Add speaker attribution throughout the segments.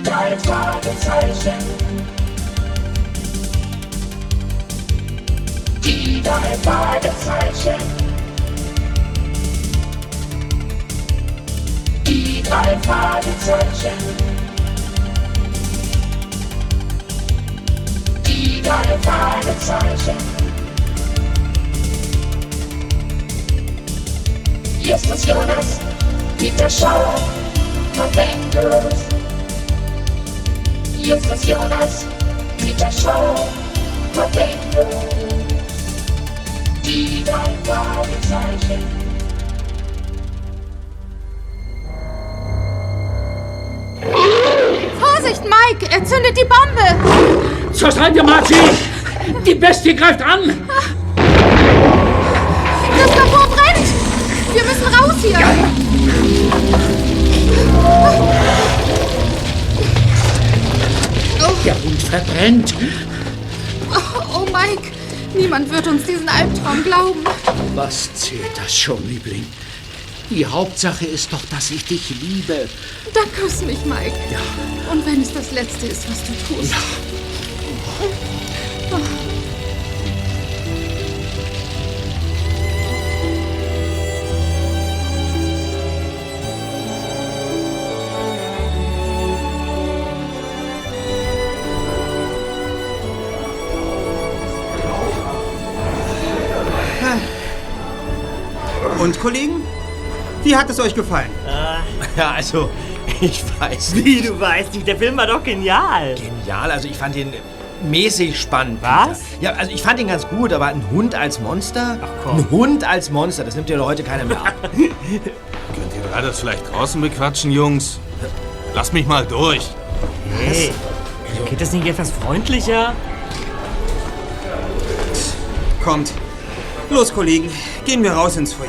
Speaker 1: Die drei Fragezeichen. Die drei Fragezeichen. Die drei Fragezeichen. Die drei Fragezeichen. Justus Jonas, Peter Schauer, Tom Bengals. Justus Jonas, Peter Schauer, Tom Bengals. Die Fragezeichen.
Speaker 2: Vorsicht, Mike! Er zündet die Bombe!
Speaker 3: Zur Seite, Marzi! Die Bestie greift an!
Speaker 2: Das Labor brennt! Wir müssen raus hier!
Speaker 3: Der Hund verbrennt!
Speaker 2: Oh, Mike! Niemand wird uns diesen Albtraum glauben.
Speaker 3: Was zählt das schon, Liebling? Die Hauptsache ist doch, dass ich dich liebe.
Speaker 2: Dann küss mich, Mike. Und wenn es das Letzte ist, was du tust.
Speaker 4: Und Kollegen? Wie hat es euch gefallen?
Speaker 5: Ja, also, ich weiß.
Speaker 6: Wie, du weißt nicht, der Film war doch genial.
Speaker 5: Genial, also ich fand ihn mäßig spannend.
Speaker 6: Was?
Speaker 5: Peter. Ja, also ich fand ihn ganz gut, aber ein Hund als Monster?
Speaker 6: Ach, komm.
Speaker 5: Ein Hund als Monster, das nimmt ja heute keiner mehr ab.
Speaker 7: Könnt ihr drei das vielleicht draußen bequatschen, Jungs? Lass mich mal durch.
Speaker 6: Hey, geht das nicht etwas freundlicher?
Speaker 4: Kommt. Los, Kollegen. Gehen wir raus ins Foyer.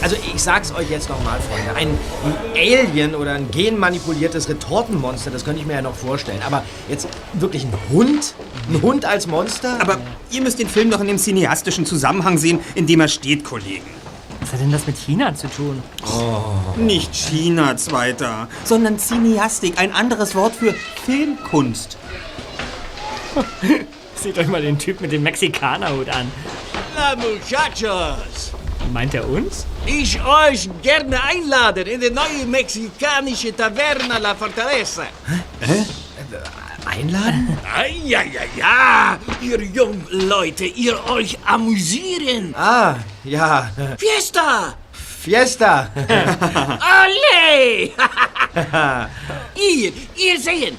Speaker 5: Also ich sag's euch jetzt nochmal, Freunde. Ein, ein Alien oder ein genmanipuliertes Retortenmonster, das könnte ich mir ja noch vorstellen. Aber jetzt wirklich ein Hund? Ein Hund als Monster?
Speaker 4: Aber ihr müsst den Film doch in dem cineastischen Zusammenhang sehen, in dem er steht, Kollegen.
Speaker 6: Was hat denn das mit China zu tun?
Speaker 4: Nicht China, Zweiter, sondern Cineastik, ein anderes Wort für Filmkunst.
Speaker 6: Seht euch mal den Typ mit dem Mexikanerhut an.
Speaker 8: Na, Muchachos,
Speaker 6: Meint er uns?
Speaker 8: ich euch gerne einladen in die neue mexikanische Taverna La Fortaleza.
Speaker 5: Einladen?
Speaker 8: Ah, ja, ja, ja, ihr jungen Leute, ihr euch amüsieren.
Speaker 5: Ah, ja.
Speaker 8: Fiesta!
Speaker 5: Fiesta.
Speaker 8: Alle! ihr, ihr sehen,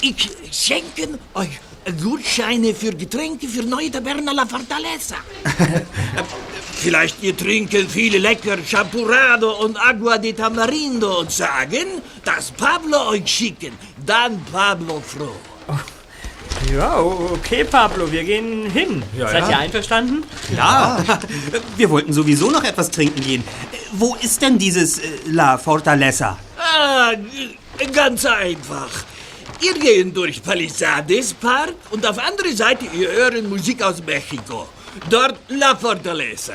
Speaker 8: ich schenke euch Gutscheine für Getränke für neue Taverna La Fortaleza. Vielleicht ihr trinken viele lecker Champurrado und Agua de Tamarindo und sagen, dass Pablo euch schicken. Dann Pablo froh.
Speaker 6: Ja, okay, Pablo, wir gehen hin. Seid ihr einverstanden?
Speaker 4: Ja, wir wollten sowieso noch etwas trinken gehen. Wo ist denn dieses äh, La Fortaleza?
Speaker 8: Ah, ganz einfach. Ihr gehen durch Palisades Park und auf andere Seite ihr hören Musik aus Mexiko. Dort La Fortaleza.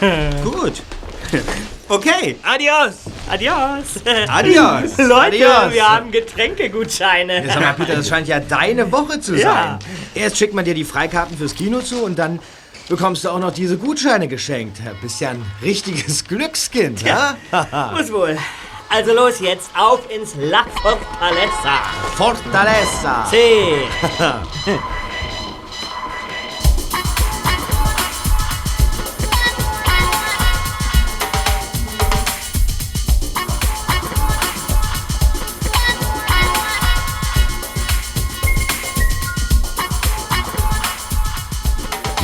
Speaker 4: Gut. Okay.
Speaker 8: Adios.
Speaker 6: Adios.
Speaker 4: Adios.
Speaker 6: Leute,
Speaker 5: Adios.
Speaker 6: wir haben Getränkegutscheine.
Speaker 5: Sag mal, Peter, das scheint ja deine Woche zu sein.
Speaker 6: Ja.
Speaker 5: Erst schickt man dir die Freikarten fürs Kino zu und dann bekommst du auch noch diese Gutscheine geschenkt. Du bist ja ein richtiges Glückskind, ja?
Speaker 6: Muss wohl. Also los jetzt, auf ins La Fortaleza.
Speaker 5: Fortaleza.
Speaker 6: Sí.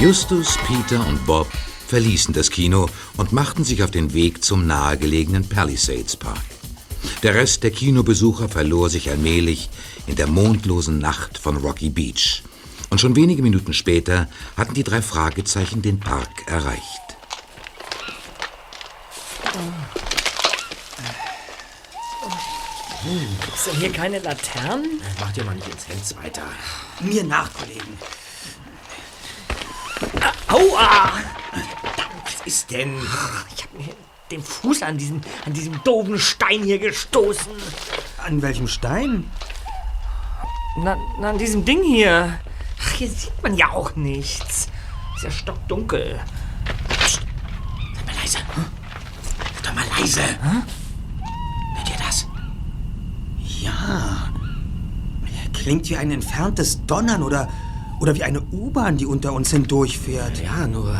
Speaker 9: Justus, Peter und Bob verließen das Kino und machten sich auf den Weg zum nahegelegenen Palisades Park. Der Rest der Kinobesucher verlor sich allmählich in der mondlosen Nacht von Rocky Beach. Und schon wenige Minuten später hatten die drei Fragezeichen den Park erreicht.
Speaker 6: Gibt's denn hier keine Laternen?
Speaker 5: Mach dir mal nicht ins Hemd weiter.
Speaker 4: Mir nach, Kollegen.
Speaker 6: Aua!
Speaker 5: Was ist denn?
Speaker 6: Ich hab mir den Fuß an diesem, an diesem doofen Stein hier gestoßen.
Speaker 4: An welchem Stein?
Speaker 6: Na, na, an diesem Ding hier. Ach, hier sieht man ja auch nichts. Ist ja stockdunkel.
Speaker 8: Sei mal leise. Sei doch mal leise. Hört ihr das?
Speaker 4: Ja. Klingt wie ein entferntes Donnern oder, oder wie eine U-Bahn, die unter uns hindurchfährt.
Speaker 5: Ja, nur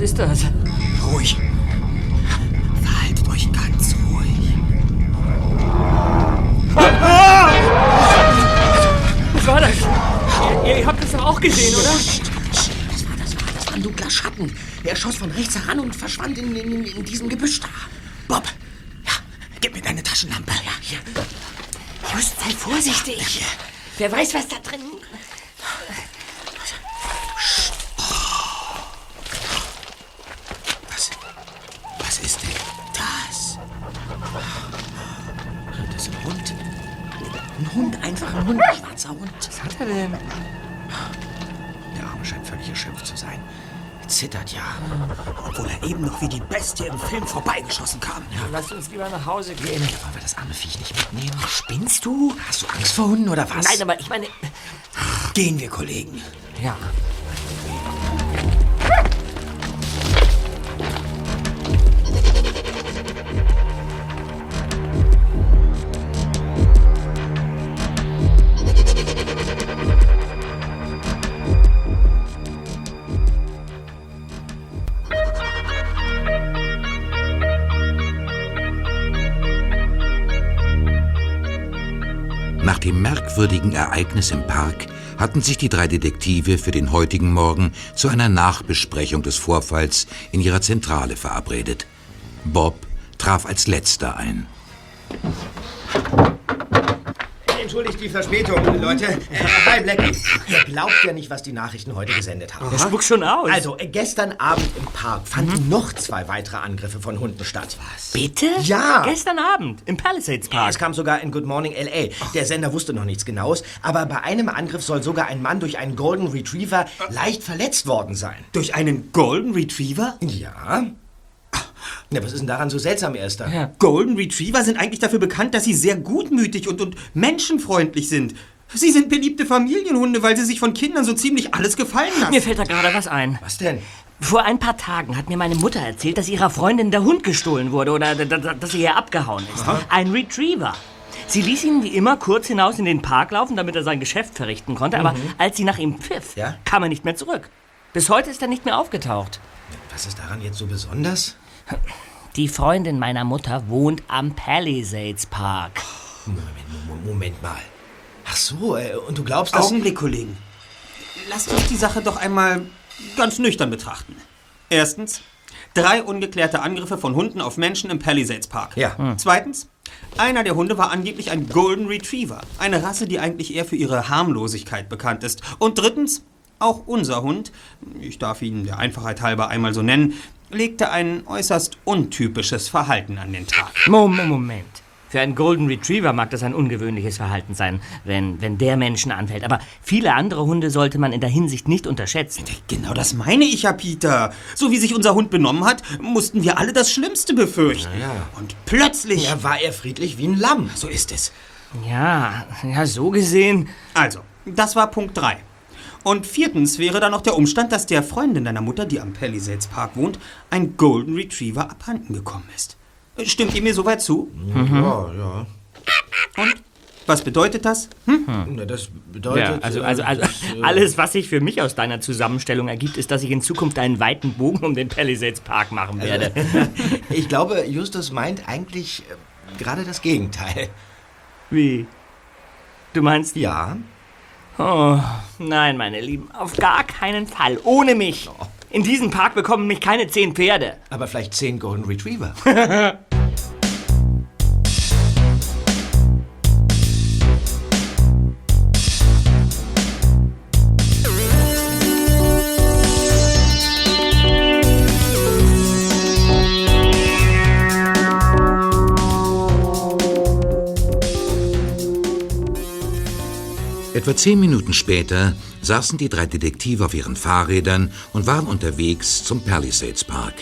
Speaker 6: was ist das?
Speaker 8: Ruhig. Verhaltet euch ganz ruhig.
Speaker 6: Was war das? Ihr, ihr habt das doch auch gesehen, oder?
Speaker 8: Das war, das war, das war ein dunkler Schatten. Er schoss von rechts heran und verschwand in, in, in diesem Gebüsch da. Bob, ja, gib mir deine Taschenlampe. Ja, hier.
Speaker 10: Just sei vorsichtig. Wer weiß, was da drin.
Speaker 4: Noch wie die Bestie im Film vorbeigeschossen kam.
Speaker 6: Lasst uns lieber nach Hause gehen.
Speaker 5: Wollen wir das arme Viech nicht mitnehmen?
Speaker 10: Spinnst du?
Speaker 5: Hast du Angst vor Hunden oder was?
Speaker 10: Nein, aber ich meine.
Speaker 4: Gehen wir, Kollegen.
Speaker 6: Ja.
Speaker 9: Nach dem merkwürdigen Ereignis im Park hatten sich die drei Detektive für den heutigen Morgen zu einer Nachbesprechung des Vorfalls in ihrer Zentrale verabredet. Bob traf als letzter ein.
Speaker 5: Entschuldigt die Verspätung, Leute. Äh, hi, Blackie. Ihr glaubt ja nicht, was die Nachrichten heute gesendet haben.
Speaker 6: Der spuckt schon aus.
Speaker 5: Also, äh, gestern Abend im Park fanden noch zwei weitere Angriffe von Hunden statt. Was?
Speaker 10: Bitte?
Speaker 5: Ja!
Speaker 6: Gestern Abend im Palisades
Speaker 5: Es
Speaker 6: Park.
Speaker 5: kam sogar in Good Morning L.A. Der Sender wusste noch nichts Genaues, aber bei einem Angriff soll sogar ein Mann durch einen Golden Retriever leicht verletzt worden sein.
Speaker 4: Durch einen Golden Retriever?
Speaker 5: Ja? Na, was ist denn daran so seltsam, Erster?
Speaker 6: Ja.
Speaker 4: Golden Retriever sind eigentlich dafür bekannt, dass sie sehr gutmütig und, und menschenfreundlich sind. Sie sind beliebte Familienhunde, weil sie sich von Kindern so ziemlich alles gefallen lassen.
Speaker 6: Mir fällt da gerade was ein.
Speaker 5: Was denn?
Speaker 6: Vor ein paar Tagen hat mir meine Mutter erzählt, dass ihrer Freundin der Hund gestohlen wurde oder dass sie hier abgehauen ist. Ein Retriever. Sie ließ ihn wie immer kurz hinaus in den Park laufen, damit er sein Geschäft verrichten konnte, aber als sie nach ihm pfiff,
Speaker 5: Ja?
Speaker 6: kam er nicht mehr zurück. Bis heute ist er nicht mehr aufgetaucht.
Speaker 5: Was ist daran jetzt so besonders?
Speaker 6: Die Freundin meiner Mutter wohnt am Palisades Park.
Speaker 5: Moment, Mo- Moment mal. Ach so, äh, und du glaubst, dass...
Speaker 4: Augenblick, Kollegen. Lasst uns die Sache doch einmal ganz nüchtern betrachten. Erstens, drei ungeklärte Angriffe von Hunden auf Menschen im Palisades Park.
Speaker 5: Ja. Hm.
Speaker 4: Zweitens, einer der Hunde war angeblich ein Golden Retriever. Eine Rasse, die eigentlich eher für ihre Harmlosigkeit bekannt ist. Und drittens, auch unser Hund, ich darf ihn der Einfachheit halber einmal so nennen, legte ein äußerst untypisches Verhalten an den Tag.
Speaker 6: Moment. Für einen Golden Retriever mag das ein ungewöhnliches Verhalten sein, wenn, wenn der Menschen anfällt. Aber viele andere Hunde sollte man in der Hinsicht nicht unterschätzen.
Speaker 4: Genau das meine ich ja, Peter. So wie sich unser Hund benommen hat, mussten wir alle das Schlimmste befürchten. Und plötzlich...
Speaker 5: Ja, war er friedlich wie ein Lamm.
Speaker 4: So ist es.
Speaker 6: Ja, ja, so gesehen.
Speaker 4: Also, das war Punkt 3. Und viertens wäre dann noch der Umstand, dass der Freundin deiner Mutter, die am Palisades Park wohnt, ein Golden Retriever abhanden gekommen ist. Stimmt ihr mir soweit zu?
Speaker 5: Ja, ja.
Speaker 4: Und? Was bedeutet das? Hm?
Speaker 5: Na, das bedeutet...
Speaker 6: Ja, also,
Speaker 5: äh,
Speaker 6: also, also
Speaker 5: das, äh,
Speaker 6: alles, was sich für mich aus deiner Zusammenstellung ergibt, ist, dass ich in Zukunft einen weiten Bogen um den Palisades Park machen werde.
Speaker 5: ich glaube, Justus meint eigentlich äh, gerade das Gegenteil.
Speaker 6: Wie? Du meinst
Speaker 5: Ja?
Speaker 6: Oh, nein, meine Lieben, auf gar keinen Fall. Ohne mich. In diesem Park bekommen mich keine zehn Pferde.
Speaker 5: Aber vielleicht zehn Golden Retriever.
Speaker 9: Etwa zehn Minuten später saßen die drei Detektive auf ihren Fahrrädern und waren unterwegs zum Palisades Park.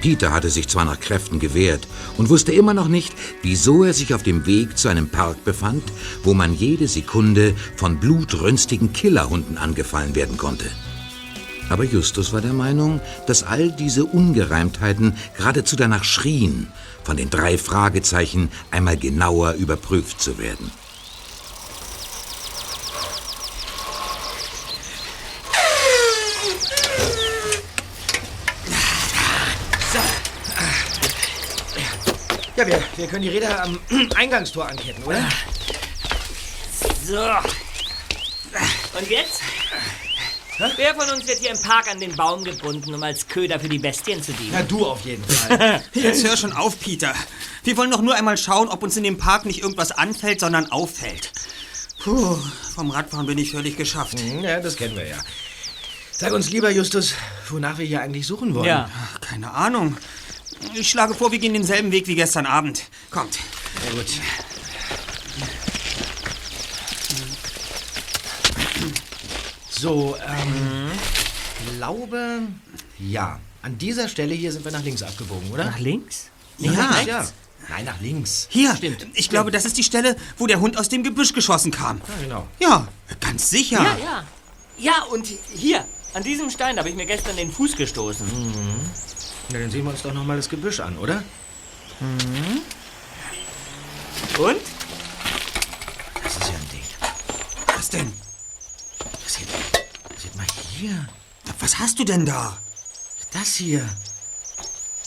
Speaker 9: Peter hatte sich zwar nach Kräften gewehrt und wusste immer noch nicht, wieso er sich auf dem Weg zu einem Park befand, wo man jede Sekunde von blutrünstigen Killerhunden angefallen werden konnte. Aber Justus war der Meinung, dass all diese Ungereimtheiten geradezu danach schrien, von den drei Fragezeichen einmal genauer überprüft zu werden.
Speaker 5: Ja, wir, wir können die Räder am Eingangstor anketten, oder?
Speaker 6: So. Und jetzt? Wer von uns wird hier im Park an den Baum gebunden, um als Köder für die Bestien zu dienen?
Speaker 5: Ja, du auf jeden Fall.
Speaker 4: Jetzt hör schon auf, Peter. Wir wollen doch nur einmal schauen, ob uns in dem Park nicht irgendwas anfällt, sondern auffällt. Puh, vom Radfahren bin ich völlig geschafft.
Speaker 5: Hm, Ja, das kennen wir ja. Sag uns lieber, Justus, wonach wir hier eigentlich suchen wollen.
Speaker 6: Ja.
Speaker 4: Keine Ahnung. Ich schlage vor, wir gehen denselben Weg wie gestern Abend. Kommt.
Speaker 5: Sehr gut. So, ähm, ich glaube, ja. An dieser Stelle hier sind wir nach links abgebogen, oder?
Speaker 6: Nach links?
Speaker 4: Ja,
Speaker 5: Nach rechts? ja. Nein, nach links.
Speaker 4: Hier, Stimmt. ich glaube, das ist die Stelle, wo der Hund aus dem Gebüsch geschossen kam.
Speaker 5: Ja, genau.
Speaker 4: Ja, ganz sicher.
Speaker 6: Ja, ja. Ja, und hier, an diesem Stein habe ich mir gestern den Fuß gestoßen.
Speaker 5: Na, dann sehen wir uns doch noch mal das Gebüsch an, oder?
Speaker 6: Und?
Speaker 5: Das ist ja ein Ding.
Speaker 4: Was denn?
Speaker 5: Seht, seht mal hier.
Speaker 4: Was hast du denn da?
Speaker 5: Das hier.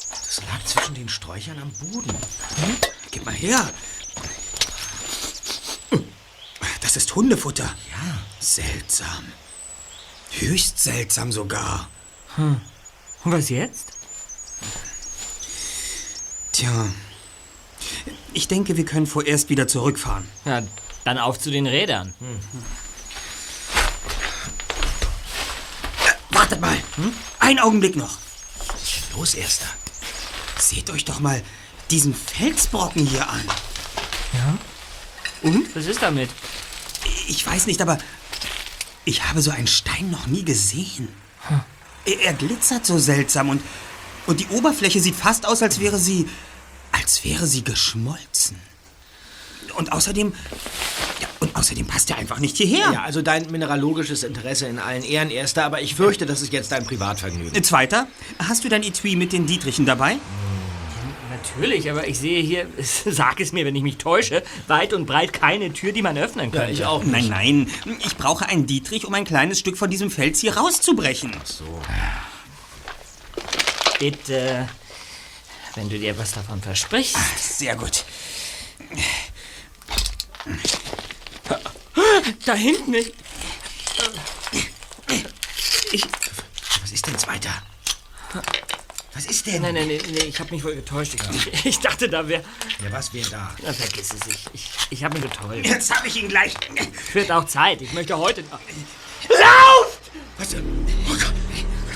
Speaker 5: Das lag zwischen den Sträuchern am Boden.
Speaker 4: Gib mal her. Das ist Hundefutter.
Speaker 5: Ja.
Speaker 4: Seltsam. Höchst seltsam sogar.
Speaker 6: Und was jetzt?
Speaker 4: Tja. Ich denke, wir können vorerst wieder zurückfahren.
Speaker 6: Ja, dann auf zu den Rädern.
Speaker 4: Wartet mal. Ein Augenblick noch.
Speaker 5: Los, Erster.
Speaker 4: Seht euch doch mal diesen Felsbrocken hier an.
Speaker 6: Und? Was ist damit?
Speaker 4: Ich weiß nicht, aber ich habe so einen Stein noch nie gesehen. Er, er glitzert so seltsam und, und die Oberfläche sieht fast aus, als wäre sie, als wäre sie geschmolzen. Und außerdem, ja, und außerdem passt er einfach nicht hierher.
Speaker 5: Ja, also dein mineralogisches Interesse in allen Ehren, Erster, aber ich fürchte, das ist jetzt dein Privatvergnügen.
Speaker 4: Zweiter, hast du dein Etui mit den Dietrichen dabei?
Speaker 6: Natürlich, aber ich sehe hier, sag es mir, wenn ich mich täusche, weit und breit keine Tür, die man öffnen könnte.
Speaker 5: ich auch
Speaker 4: Nein, nein, ich brauche einen Dietrich, um ein kleines Stück von diesem Fels hier rauszubrechen.
Speaker 6: Bitte, wenn du dir was davon versprichst.
Speaker 4: Sehr gut.
Speaker 6: Da hinten ist...
Speaker 5: Was ist denn Zweiter? Was ist denn?
Speaker 6: Nein, nein, nein, nee, ich habe mich wohl getäuscht. Ich, ich dachte, da wäre...
Speaker 5: Ja, was wäre da?
Speaker 6: Na, vergiss es, ich, ich, ich habe mich getäuscht.
Speaker 4: Jetzt habe ich ihn gleich.
Speaker 6: Wird auch Zeit, ich möchte heute...
Speaker 5: Was? Oh Gott.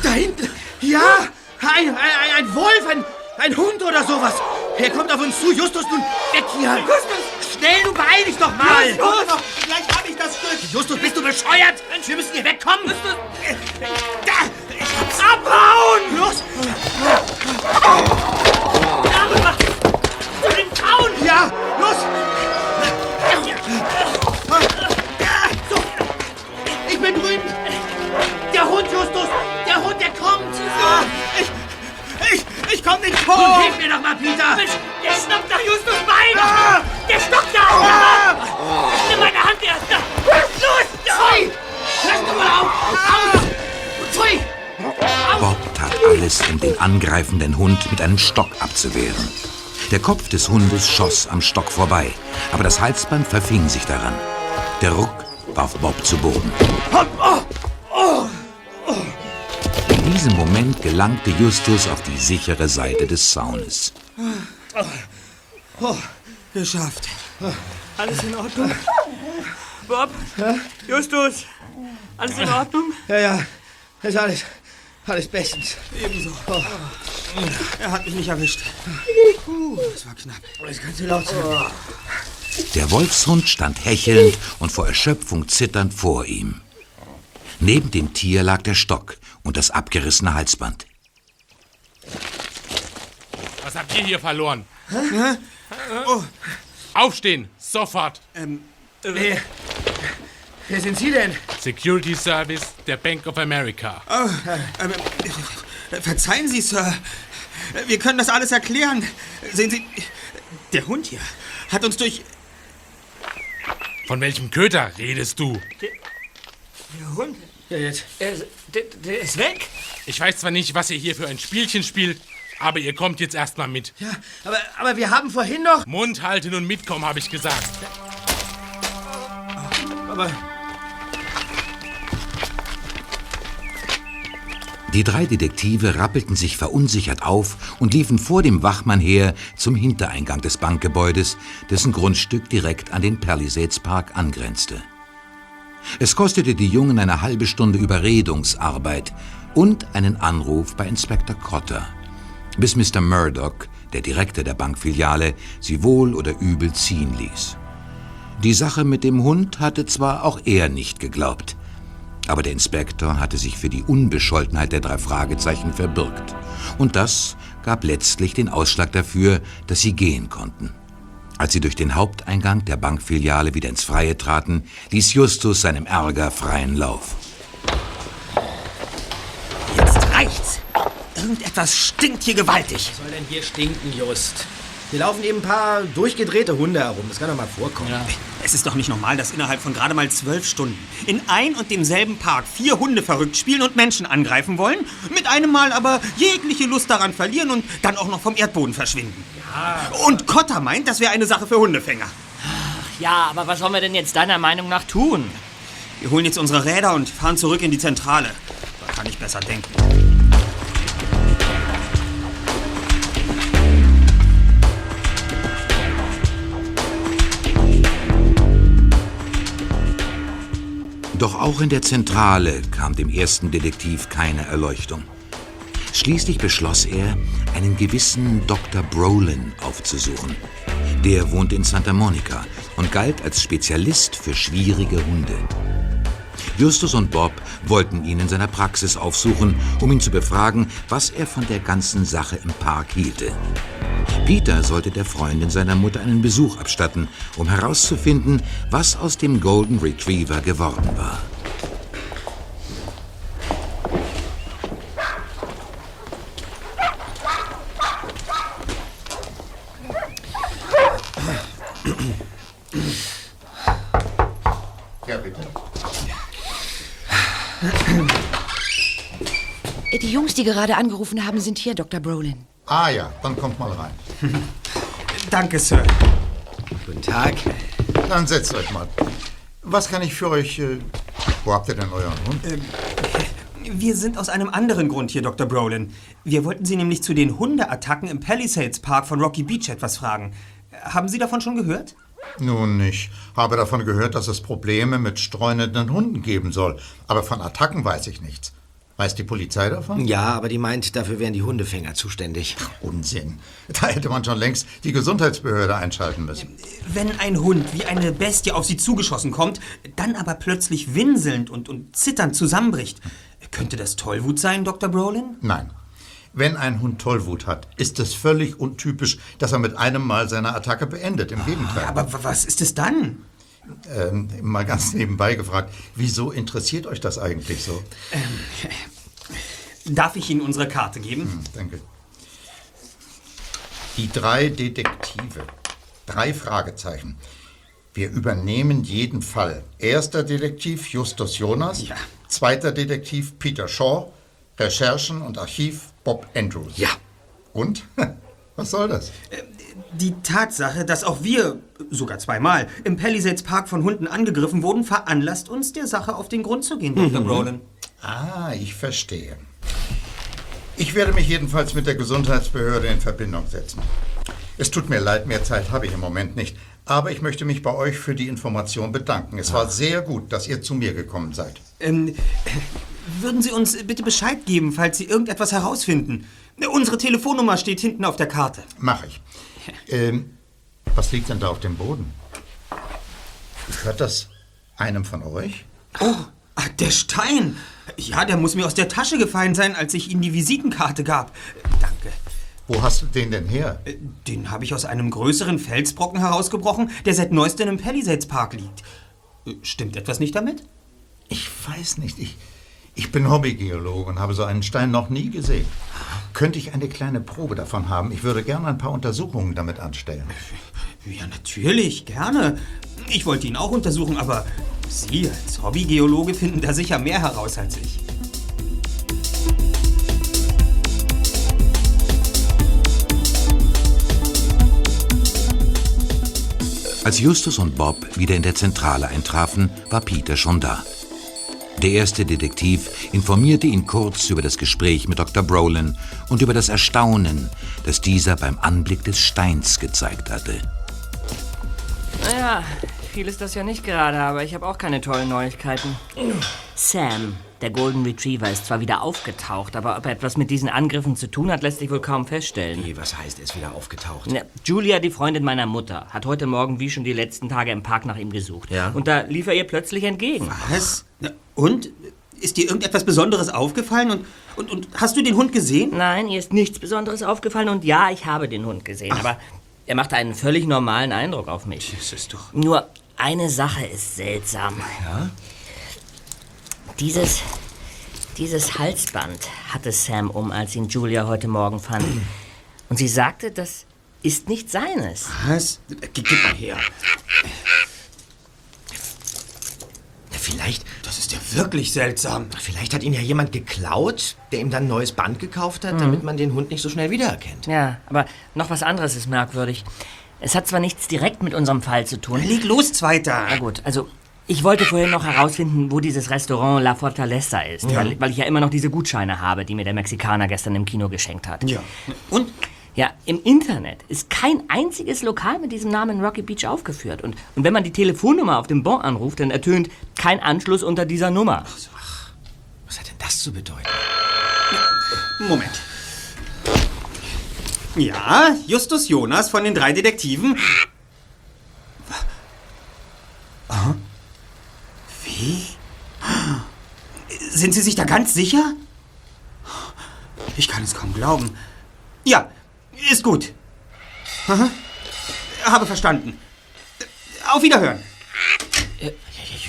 Speaker 5: Da hinten. Ja, ein, ein, ein Wolf, ein, ein Hund oder sowas. Er kommt auf uns zu. Justus, nun weg hier. Justus, schnell, du beeil dich doch mal.
Speaker 4: Justus, gleich habe ich das Stück.
Speaker 5: Justus, bist du bescheuert? Wir müssen hier wegkommen. Justus.
Speaker 4: Da, ich hab's abhauen. Los.
Speaker 5: Zu
Speaker 9: angreifenden Hund mit einem Stock abzuwehren. Der Kopf des Hundes schoss am Stock vorbei, aber das Halsband verfing sich daran. Der Ruck warf Bob zu Boden. In diesem Moment gelangte Justus auf die sichere Seite des Zaunes.
Speaker 4: geschafft.
Speaker 6: Alles in Ordnung? Bob? Justus? Alles in Ordnung?
Speaker 5: Ja, ja. Ist alles, alles bestens.
Speaker 4: Ebenso. Er hat mich nicht erwischt. Puh, das war knapp.
Speaker 5: Das kannst du laut sagen.
Speaker 9: Der Wolfshund stand hechelnd und vor Erschöpfung zitternd vor ihm. Neben dem Tier lag der Stock und das abgerissene Halsband.
Speaker 11: Was habt ihr hier verloren?
Speaker 4: Hä? Oh.
Speaker 11: Aufstehen, sofort.
Speaker 4: Ähm,
Speaker 5: wer, wer sind Sie denn?
Speaker 11: Security Service der Bank of America.
Speaker 4: Oh, ähm, äh, verzeihen Sie, Sir. Wir können das alles erklären. Sehen Sie, der Hund hier hat uns durch...
Speaker 11: Von welchem Köter redest du?
Speaker 5: Der Hund? Ja, jetzt.
Speaker 6: Der, der, der ist weg.
Speaker 11: Ich weiß zwar nicht, was ihr hier für ein Spielchen spielt, aber ihr kommt jetzt erstmal mit.
Speaker 5: Ja, aber, aber wir haben vorhin noch...
Speaker 11: Mund halten und mitkommen, habe ich gesagt.
Speaker 5: Aber...
Speaker 9: Die drei Detektive rappelten sich verunsichert auf und liefen vor dem Wachmann her zum Hintereingang des Bankgebäudes, dessen Grundstück direkt an den Palisades Park angrenzte. Es kostete die Jungen eine halbe Stunde Überredungsarbeit und einen Anruf bei Inspektor Cotter, bis Mr. Murdoch, der Direktor der Bankfiliale, sie wohl oder übel ziehen ließ. Die Sache mit dem Hund hatte zwar auch er nicht geglaubt, aber der Inspektor hatte sich für die Unbescholtenheit der drei Fragezeichen verbürgt. Und das gab letztlich den Ausschlag dafür, dass sie gehen konnten. Als sie durch den Haupteingang der Bankfiliale wieder ins Freie traten, ließ Justus seinem Ärger freien Lauf.
Speaker 4: Jetzt reicht's. Irgendetwas stinkt hier gewaltig.
Speaker 5: Was soll denn hier stinken, Just? Hier laufen eben ein paar durchgedrehte Hunde herum. Das kann doch mal vorkommen. Ja.
Speaker 4: Es ist doch nicht normal, dass innerhalb von gerade mal zwölf Stunden in ein und demselben Park vier Hunde verrückt spielen und Menschen angreifen wollen, mit einem Mal aber jegliche Lust daran verlieren und dann auch noch vom Erdboden verschwinden.
Speaker 5: Ja.
Speaker 4: Und Cotter meint, das wäre eine Sache für Hundefänger.
Speaker 6: Ach ja, aber was sollen wir denn jetzt deiner Meinung nach tun?
Speaker 4: Wir holen jetzt unsere Räder und fahren zurück in die Zentrale. Da kann ich besser denken.
Speaker 9: Doch auch in der Zentrale kam dem ersten Detektiv keine Erleuchtung. Schließlich beschloss er, einen gewissen Dr. Brolin aufzusuchen. Der wohnte in Santa Monica und galt als Spezialist für schwierige Hunde. Justus und Bob wollten ihn in seiner Praxis aufsuchen, um ihn zu befragen, was er von der ganzen Sache im Park hielte. Peter sollte der Freundin seiner Mutter einen Besuch abstatten, um herauszufinden, was aus dem Golden Retriever geworden war.
Speaker 12: Ja, bitte.
Speaker 10: Die gerade angerufen haben, sind hier, Dr. Brolin.
Speaker 12: Ah ja, dann kommt mal rein.
Speaker 4: Danke, Sir.
Speaker 5: Guten Tag.
Speaker 12: Dann setzt euch mal. Was kann ich für euch... Äh, wo habt ihr denn euren Hund?
Speaker 4: Ähm, wir sind aus einem anderen Grund hier, Dr. Brolin. Wir wollten Sie nämlich zu den Hundeattacken im Palisades Park von Rocky Beach etwas fragen. Haben Sie davon schon gehört?
Speaker 12: Nun, ich habe davon gehört, dass es Probleme mit streunenden Hunden geben soll. Aber von Attacken weiß ich nichts. Weiß die Polizei davon?
Speaker 5: Ja, aber die meint, dafür wären die Hundefänger zuständig.
Speaker 12: Ach, Unsinn. Da hätte man schon längst die Gesundheitsbehörde einschalten müssen.
Speaker 4: Wenn ein Hund wie eine Bestie auf Sie zugeschossen kommt, dann aber plötzlich winselnd und, und zitternd zusammenbricht, könnte das Tollwut sein, Dr. Brolin?
Speaker 12: Nein. Wenn ein Hund Tollwut hat, ist es völlig untypisch, dass er mit einem Mal seine Attacke beendet. Im Gegenteil.
Speaker 4: Aber was ist es dann?
Speaker 12: Ähm, mal ganz nebenbei gefragt, wieso interessiert euch das eigentlich so?
Speaker 4: Ähm, darf ich Ihnen unsere Karte geben?
Speaker 12: Hm, danke. Die drei Detektive. Drei Fragezeichen. Wir übernehmen jeden Fall. Erster Detektiv Justus Jonas.
Speaker 4: Ja.
Speaker 12: Zweiter Detektiv Peter Shaw. Recherchen und Archiv Bob Andrews.
Speaker 4: Ja.
Speaker 12: Und? Was soll das?
Speaker 4: Die Tatsache, dass auch wir, sogar zweimal, im Palisades Park von Hunden angegriffen wurden, veranlasst uns, der Sache auf den Grund zu gehen, Dr.
Speaker 12: Mhm.
Speaker 4: Brolin.
Speaker 12: Ah, ich verstehe. Ich werde mich jedenfalls mit der Gesundheitsbehörde in Verbindung setzen. Es tut mir leid, mehr Zeit habe ich im Moment nicht. Aber ich möchte mich bei euch für die Information bedanken. Es war sehr gut, dass ihr zu mir gekommen seid.
Speaker 4: Ähm, würden Sie uns bitte Bescheid geben, falls Sie irgendetwas herausfinden? Unsere Telefonnummer steht hinten auf der Karte.
Speaker 12: Mach ich. Ähm, was liegt denn da auf dem Boden? Gehört das einem von euch?
Speaker 4: Oh, Ah, der Stein. Ja, der muss mir aus der Tasche gefallen sein, als ich Ihnen die Visitenkarte gab. Danke.
Speaker 12: Wo hast du den denn her?
Speaker 4: Äh, Den habe ich aus einem größeren Felsbrocken herausgebrochen, der seit neuestem im Palisades Park liegt. Äh, Stimmt etwas nicht damit?
Speaker 12: Ich weiß nicht. Ich, ich bin Hobbygeologe und habe so einen Stein noch nie gesehen. Könnte ich eine kleine Probe davon haben? Ich würde gerne ein paar Untersuchungen damit anstellen.
Speaker 4: Ja, natürlich, gerne. Ich wollte ihn auch untersuchen, aber Sie als Hobbygeologe finden da sicher mehr heraus als ich.
Speaker 9: Als Justus und Bob wieder in der Zentrale eintrafen, war Peter schon da. Der erste Detektiv informierte ihn kurz über das Gespräch mit Dr. Brolin und über das Erstaunen, das dieser beim Anblick des Steins gezeigt hatte.
Speaker 6: Naja, viel ist das ja nicht gerade, aber ich habe auch keine tollen Neuigkeiten. Sam, der Golden Retriever, ist zwar wieder aufgetaucht, aber ob er etwas mit diesen Angriffen zu tun hat, lässt sich wohl kaum feststellen.
Speaker 5: Wie, was heißt, er ist wieder aufgetaucht?
Speaker 6: Na, Julia, die Freundin meiner Mutter, hat heute Morgen wie schon die letzten Tage im Park nach ihm gesucht.
Speaker 5: Ja?
Speaker 6: Und da lief er ihr plötzlich entgegen.
Speaker 4: Was? Na, Und? Ist dir irgendetwas Besonderes aufgefallen? Und, und, und hast du den Hund gesehen?
Speaker 6: Nein, ihr ist nichts Besonderes aufgefallen und ja, ich habe den Hund gesehen, aber er macht einen völlig normalen Eindruck auf mich.
Speaker 4: Das ist doch.
Speaker 6: Nur eine Sache ist seltsam.
Speaker 5: Ja?
Speaker 6: Dieses, dieses Halsband hatte Sam um, als ihn Julia heute Morgen fand. Und sie sagte, das ist nicht seines.
Speaker 4: Was? Gib mal her.
Speaker 5: Ja, vielleicht,
Speaker 4: Das ist ja wirklich seltsam.
Speaker 5: vielleicht hat ihn ja jemand geklaut, der ihm dann ein neues Band gekauft hat, damit man den Hund nicht so schnell wiedererkennt.
Speaker 6: Ja, aber noch was anderes ist merkwürdig. Es hat zwar nichts direkt mit unserem Fall zu tun.
Speaker 4: Leg los, Zweiter.
Speaker 6: Na gut, also ich wollte vorhin noch herausfinden, wo dieses Restaurant La Fortaleza ist, weil, weil ich ja immer noch diese Gutscheine habe, die mir der Mexikaner gestern im Kino geschenkt hat.
Speaker 4: Ja. Und?
Speaker 6: Ja, im Internet ist kein einziges Lokal mit diesem Namen Rocky Beach aufgeführt. Und, und wenn man die Telefonnummer auf dem Bon anruft, dann ertönt kein Anschluss unter dieser Nummer.
Speaker 5: Was hat denn das zu bedeuten?
Speaker 4: Moment. Ja, Justus Jonas von den drei Detektiven. Aha. Wie? Sind Sie sich da ganz sicher? Ich kann es kaum glauben. Ja, ist gut. Aha. Habe verstanden. Auf Wiederhören.
Speaker 5: Äh,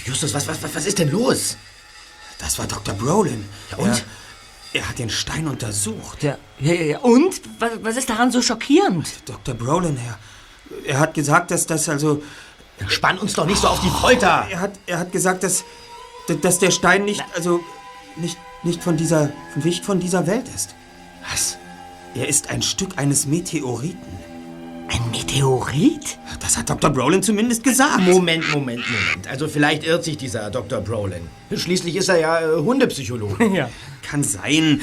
Speaker 5: Justus, was, was, was ist denn los?
Speaker 4: Das war Dr. Brolin.
Speaker 5: Ja, und?
Speaker 4: Er, er hat den Stein untersucht.
Speaker 6: Ja, ja, ja, ja. Und? Was, was ist daran so schockierend?
Speaker 4: Dr. Brolin, er, er hat gesagt, dass das also...
Speaker 5: Spann uns doch nicht so auf die Folter!
Speaker 4: Er hat, er hat gesagt, dass, dass der Stein nicht, also nicht, nicht von dieser, nicht von dieser Welt ist.
Speaker 5: Was?
Speaker 4: Er ist ein Stück eines Meteoriten.
Speaker 6: Ein Meteorit?
Speaker 4: Das hat Dr. Brolin zumindest gesagt.
Speaker 5: Moment, Moment, Moment. Also vielleicht irrt sich dieser Dr. Brolin. Schließlich ist er ja äh, Hundepsychologe.
Speaker 6: Ja.
Speaker 4: Kann sein.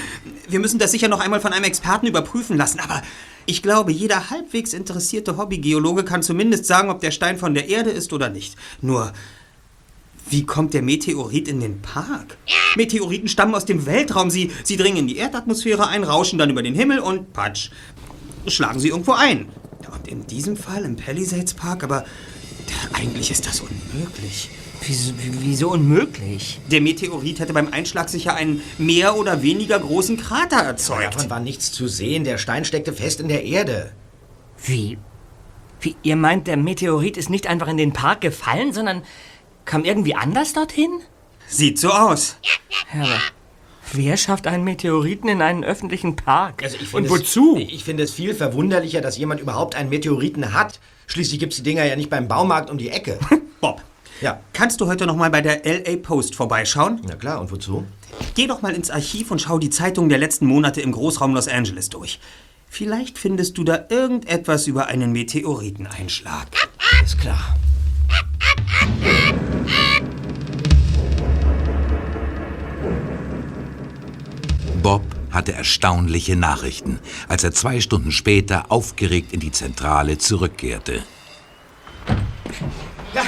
Speaker 4: Wir müssen das sicher noch einmal von einem Experten überprüfen lassen, aber ich glaube, jeder halbwegs interessierte Hobbygeologe kann zumindest sagen, ob der Stein von der Erde ist oder nicht. Nur, wie kommt der Meteorit in den Park? Meteoriten stammen aus dem Weltraum. Sie, sie dringen in die Erdatmosphäre ein, rauschen dann über den Himmel und patsch, schlagen sie irgendwo ein. Und in diesem Fall im Palisades Park, aber eigentlich ist das unmöglich.
Speaker 6: Wieso, wieso unmöglich?
Speaker 4: Der Meteorit hätte beim Einschlag sicher einen mehr oder weniger großen Krater erzeugt.
Speaker 5: Davon war nichts zu sehen. Der Stein steckte fest in der Erde.
Speaker 6: Wie? Wie, ihr meint, der Meteorit ist nicht einfach in den Park gefallen, sondern kam irgendwie anders dorthin?
Speaker 4: Sieht so aus.
Speaker 6: Ja, aber wer schafft einen Meteoriten in einen öffentlichen Park?
Speaker 5: Also ich
Speaker 6: Und
Speaker 5: finde
Speaker 6: wozu?
Speaker 5: Es, ich finde es viel verwunderlicher, dass jemand überhaupt einen Meteoriten hat. Schließlich gibt es die Dinger ja nicht beim Baumarkt um die Ecke.
Speaker 4: Bob,
Speaker 5: Ja.
Speaker 4: kannst du heute noch mal bei der LA Post vorbeischauen?
Speaker 5: Na klar, und wozu?
Speaker 4: Geh doch mal ins Archiv und schau die Zeitungen der letzten Monate im Großraum Los Angeles durch. Vielleicht findest du da irgendetwas über einen Meteoriteneinschlag.
Speaker 5: Ist klar.
Speaker 9: Bob hatte erstaunliche Nachrichten, als er zwei Stunden später aufgeregt in die Zentrale zurückkehrte.
Speaker 5: Ja,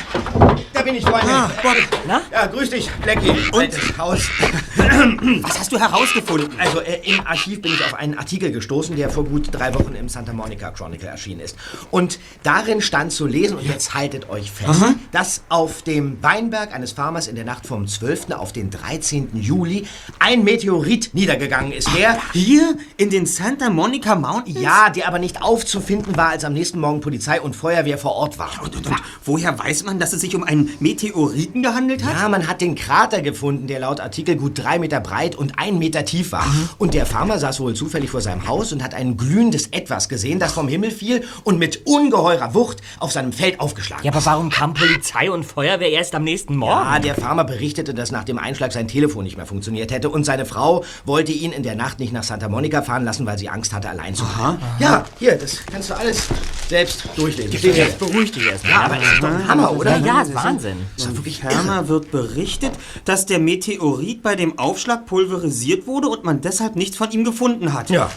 Speaker 5: da bin ich, Freunde.
Speaker 4: Ah, Bob.
Speaker 6: Na?
Speaker 5: Ja, grüß dich, Blackie. Und? Haus.
Speaker 4: Was hast du herausgefunden?
Speaker 5: Also, äh, im Archiv bin ich auf einen Artikel gestoßen, der vor gut drei Wochen im Santa Monica Chronicle erschienen ist. Und darin stand zu lesen, und jetzt haltet euch fest, dass auf dem Weinberg eines Farmers in der Nacht vom 12. auf den 13. Juli ein Meteorit niedergegangen ist, der...
Speaker 4: Hier in den Santa Monica Mountains?
Speaker 5: Ja, der aber nicht aufzufinden war, als am nächsten Morgen Polizei und Feuerwehr vor Ort waren.
Speaker 4: Und, und, und woher weiß man, dass es sich um einen Meteoriten gehandelt hat?
Speaker 5: Ja, man hat den Krater gefunden, der laut Artikel gut drei Meter breit und ein Meter tief war. Und der Farmer saß wohl zufällig vor seinem Haus und hat ein glühendes Etwas gesehen, das vom Himmel fiel und mit ungeheurer Wucht auf seinem Feld aufgeschlagen
Speaker 6: Ja, aber warum kam Polizei und Feuerwehr erst am nächsten Morgen?
Speaker 5: Ja, der Farmer berichtete, dass nach dem Einschlag sein Telefon nicht mehr funktioniert hätte und seine Frau wollte ihn in der Nacht nicht nach Santa Monica fahren lassen, weil sie Angst hatte, allein zu sein. Ja, hier, das kannst du alles selbst durchlesen. Steht hier.
Speaker 6: Jetzt beruhig dich erstmal.
Speaker 5: Ja, aber ist doch ein Hammer, oder?
Speaker 6: Ja, ja, ist Wahnsinn.
Speaker 5: Ist doch wirklich
Speaker 4: Ferner wird berichtet, dass der Meteorit bei dem Aufschlag pulverisiert wurde und man deshalb nichts von ihm gefunden hat.
Speaker 5: Ja.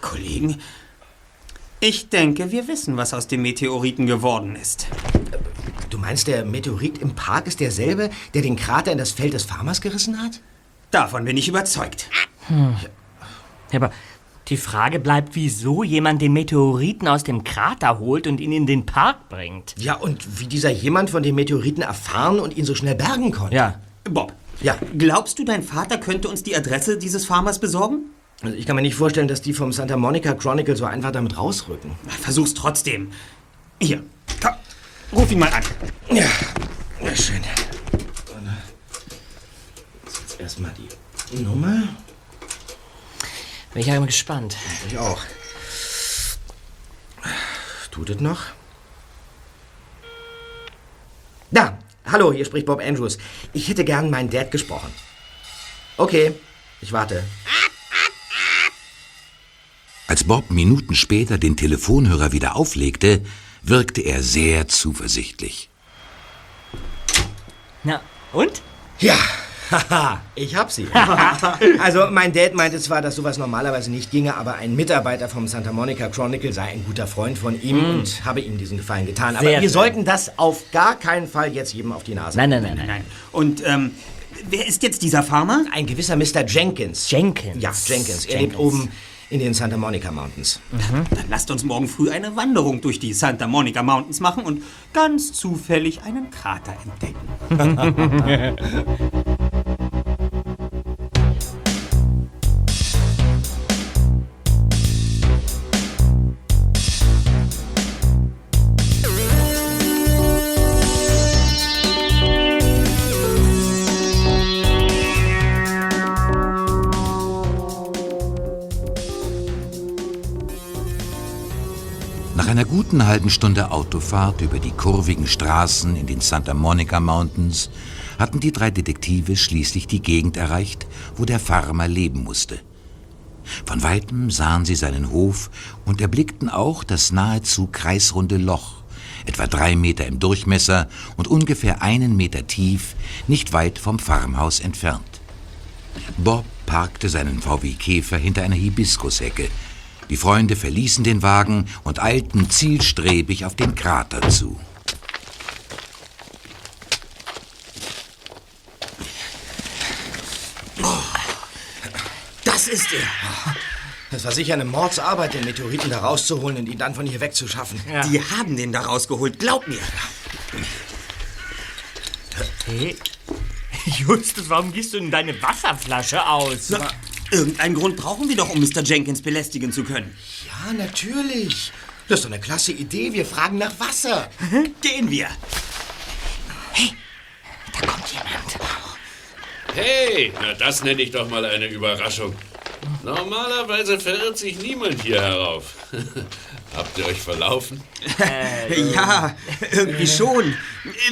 Speaker 4: Kollegen, ich denke, wir wissen, was aus dem Meteoriten geworden ist.
Speaker 5: Du meinst, der Meteorit im Park ist derselbe, der den Krater in das Feld des Farmers gerissen hat?
Speaker 4: Davon bin ich überzeugt.
Speaker 6: Ja, aber die Frage bleibt, wieso jemand den Meteoriten aus dem Krater holt und ihn in den Park bringt.
Speaker 5: Ja, und wie dieser jemand von dem Meteoriten erfahren und ihn so schnell bergen konnte.
Speaker 6: Ja.
Speaker 4: Bob,
Speaker 5: Ja.
Speaker 4: glaubst du, dein Vater könnte uns die Adresse dieses Farmers besorgen?
Speaker 5: Also ich kann mir nicht vorstellen, dass die vom Santa Monica Chronicle so einfach damit rausrücken.
Speaker 4: Versuch's trotzdem. Hier, komm, ruf ihn mal an.
Speaker 5: Ja, na schön. Jetzt erstmal die Nummer.
Speaker 6: Bin ich ja gespannt.
Speaker 5: Ich auch. Tut es noch? Da, hallo, hier spricht Bob Andrews. Ich hätte gern meinen Dad gesprochen. Okay, ich warte.
Speaker 9: Als Bob Minuten später den Telefonhörer wieder auflegte, wirkte er sehr zuversichtlich.
Speaker 6: Na, und?
Speaker 5: Ja, haha, ich hab sie. also, mein Dad meinte zwar, dass sowas normalerweise nicht ginge, aber ein Mitarbeiter vom Santa Monica Chronicle sei ein guter Freund von ihm und habe ihm diesen Gefallen getan. Aber
Speaker 6: Sehr
Speaker 5: wir
Speaker 6: schön.
Speaker 5: sollten das auf gar keinen Fall jetzt jedem auf die Nase.
Speaker 6: Nein, nein, nein, nein.
Speaker 4: Nein. Und, ähm, wer ist jetzt dieser Farmer?
Speaker 5: Ein gewisser Mr. Jenkins.
Speaker 6: Jenkins.
Speaker 5: Ja, Jenkins. Er lebt oben in den Santa Monica Mountains.
Speaker 4: Dann lasst uns morgen früh eine Wanderung durch die Santa Monica Mountains machen und ganz zufällig einen Krater entdecken.
Speaker 9: guten halben Stunde Autofahrt über die kurvigen Straßen in den Santa Monica Mountains hatten die drei Detektive schließlich die Gegend erreicht, wo der Farmer leben musste. Von weitem sahen sie seinen Hof und erblickten auch das nahezu kreisrunde Loch, etwa drei Meter im Durchmesser und ungefähr einen Meter tief, nicht weit vom Farmhaus entfernt. Bob parkte seinen VW Käfer hinter einer Hibiskushecke. Die Freunde verließen den Wagen und eilten zielstrebig auf den Krater zu.
Speaker 5: Das ist er. Das war sicher eine Mordsarbeit, den Meteoriten da rauszuholen und ihn dann von hier wegzuschaffen.
Speaker 4: Die haben den da rausgeholt, glaub mir.
Speaker 6: Hey. Justus, warum gießt du denn deine Wasserflasche aus?
Speaker 4: Na, irgendeinen Grund brauchen wir doch, um Mr. Jenkins belästigen zu können.
Speaker 5: Ja, natürlich. Das ist doch eine klasse Idee. Wir fragen nach Wasser.
Speaker 4: Gehen wir.
Speaker 6: Da kommt jemand.
Speaker 13: Hey, na das nenne ich doch mal eine Überraschung. Normalerweise verirrt sich niemand hier herauf. Habt ihr euch verlaufen?
Speaker 4: Ja, irgendwie schon.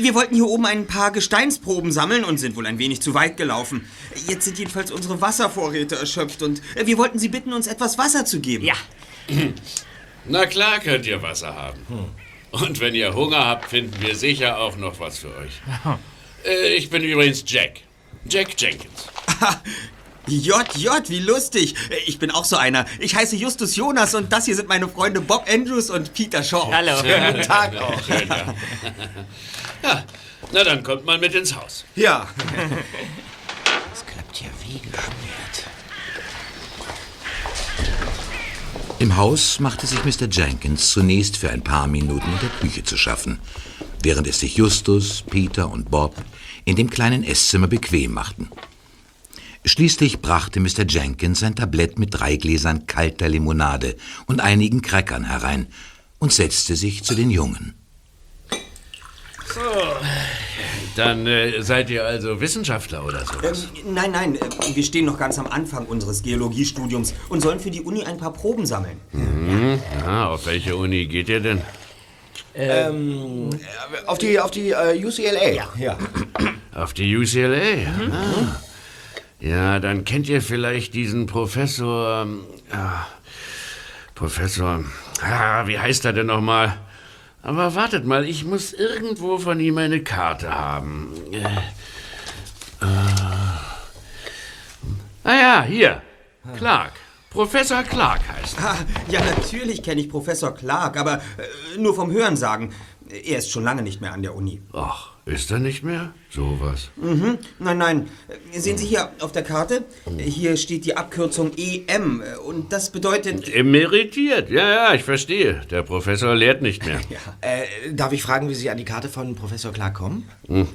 Speaker 4: Wir wollten hier oben ein paar Gesteinsproben sammeln und sind wohl ein wenig zu weit gelaufen. Jetzt sind jedenfalls unsere Wasservorräte erschöpft und wir wollten Sie bitten, uns etwas Wasser zu geben.
Speaker 6: Ja.
Speaker 13: Na klar könnt ihr Wasser haben. Und wenn ihr Hunger habt, finden wir sicher auch noch was für euch. Äh, ich bin übrigens Jack. Jack Jenkins.
Speaker 4: JJ, wie lustig. Ich bin auch so einer. Ich heiße Justus Jonas und das hier sind meine Freunde Bob Andrews und Peter Shaw.
Speaker 6: Hallo.
Speaker 4: Guten Tag auch.
Speaker 13: Schön, ja. ja, na dann kommt mal mit ins Haus.
Speaker 4: Ja.
Speaker 8: Das klappt ja wie geschmiert.
Speaker 9: Im Haus machte sich Mr. Jenkins zunächst für ein paar Minuten in der Küche zu schaffen, während es sich Justus, Peter und Bob in dem kleinen Esszimmer bequem machten. Schließlich brachte Mr. Jenkins ein Tablett mit drei Gläsern kalter Limonade und einigen Crackern herein und setzte sich zu den Jungen.
Speaker 13: So, dann äh, seid ihr also Wissenschaftler oder so.
Speaker 4: Ähm, nein, nein, äh, wir stehen noch ganz am Anfang unseres Geologiestudiums und sollen für die Uni ein paar Proben sammeln.
Speaker 13: Mhm. Ja, auf welche Uni geht ihr denn?
Speaker 5: Ähm, auf die, auf die äh, UCLA. Ja. ja.
Speaker 13: Auf die UCLA? Ah. Ja, dann kennt ihr vielleicht diesen Professor. Ja, Professor. Ah, wie heißt er denn nochmal? Aber wartet mal, ich muss irgendwo von ihm eine Karte haben. Äh, äh, ah ja, hier. Clark. Professor Clark heißt er.
Speaker 4: Ah, ja, natürlich kenne ich Professor Clark, aber äh, nur vom Hörensagen. Er ist schon lange nicht mehr an der Uni.
Speaker 13: Ach, ist er nicht mehr? Sowas.
Speaker 4: Mhm. Nein, nein. Äh, Sehen Sie hier auf der Karte? Hier steht die Abkürzung EM und das bedeutet...
Speaker 13: Emeritiert, ja, ja, ich verstehe. Der Professor lehrt nicht mehr.
Speaker 5: Äh, darf ich fragen, wie Sie an die Karte von Professor Clark kommen?
Speaker 13: Hm.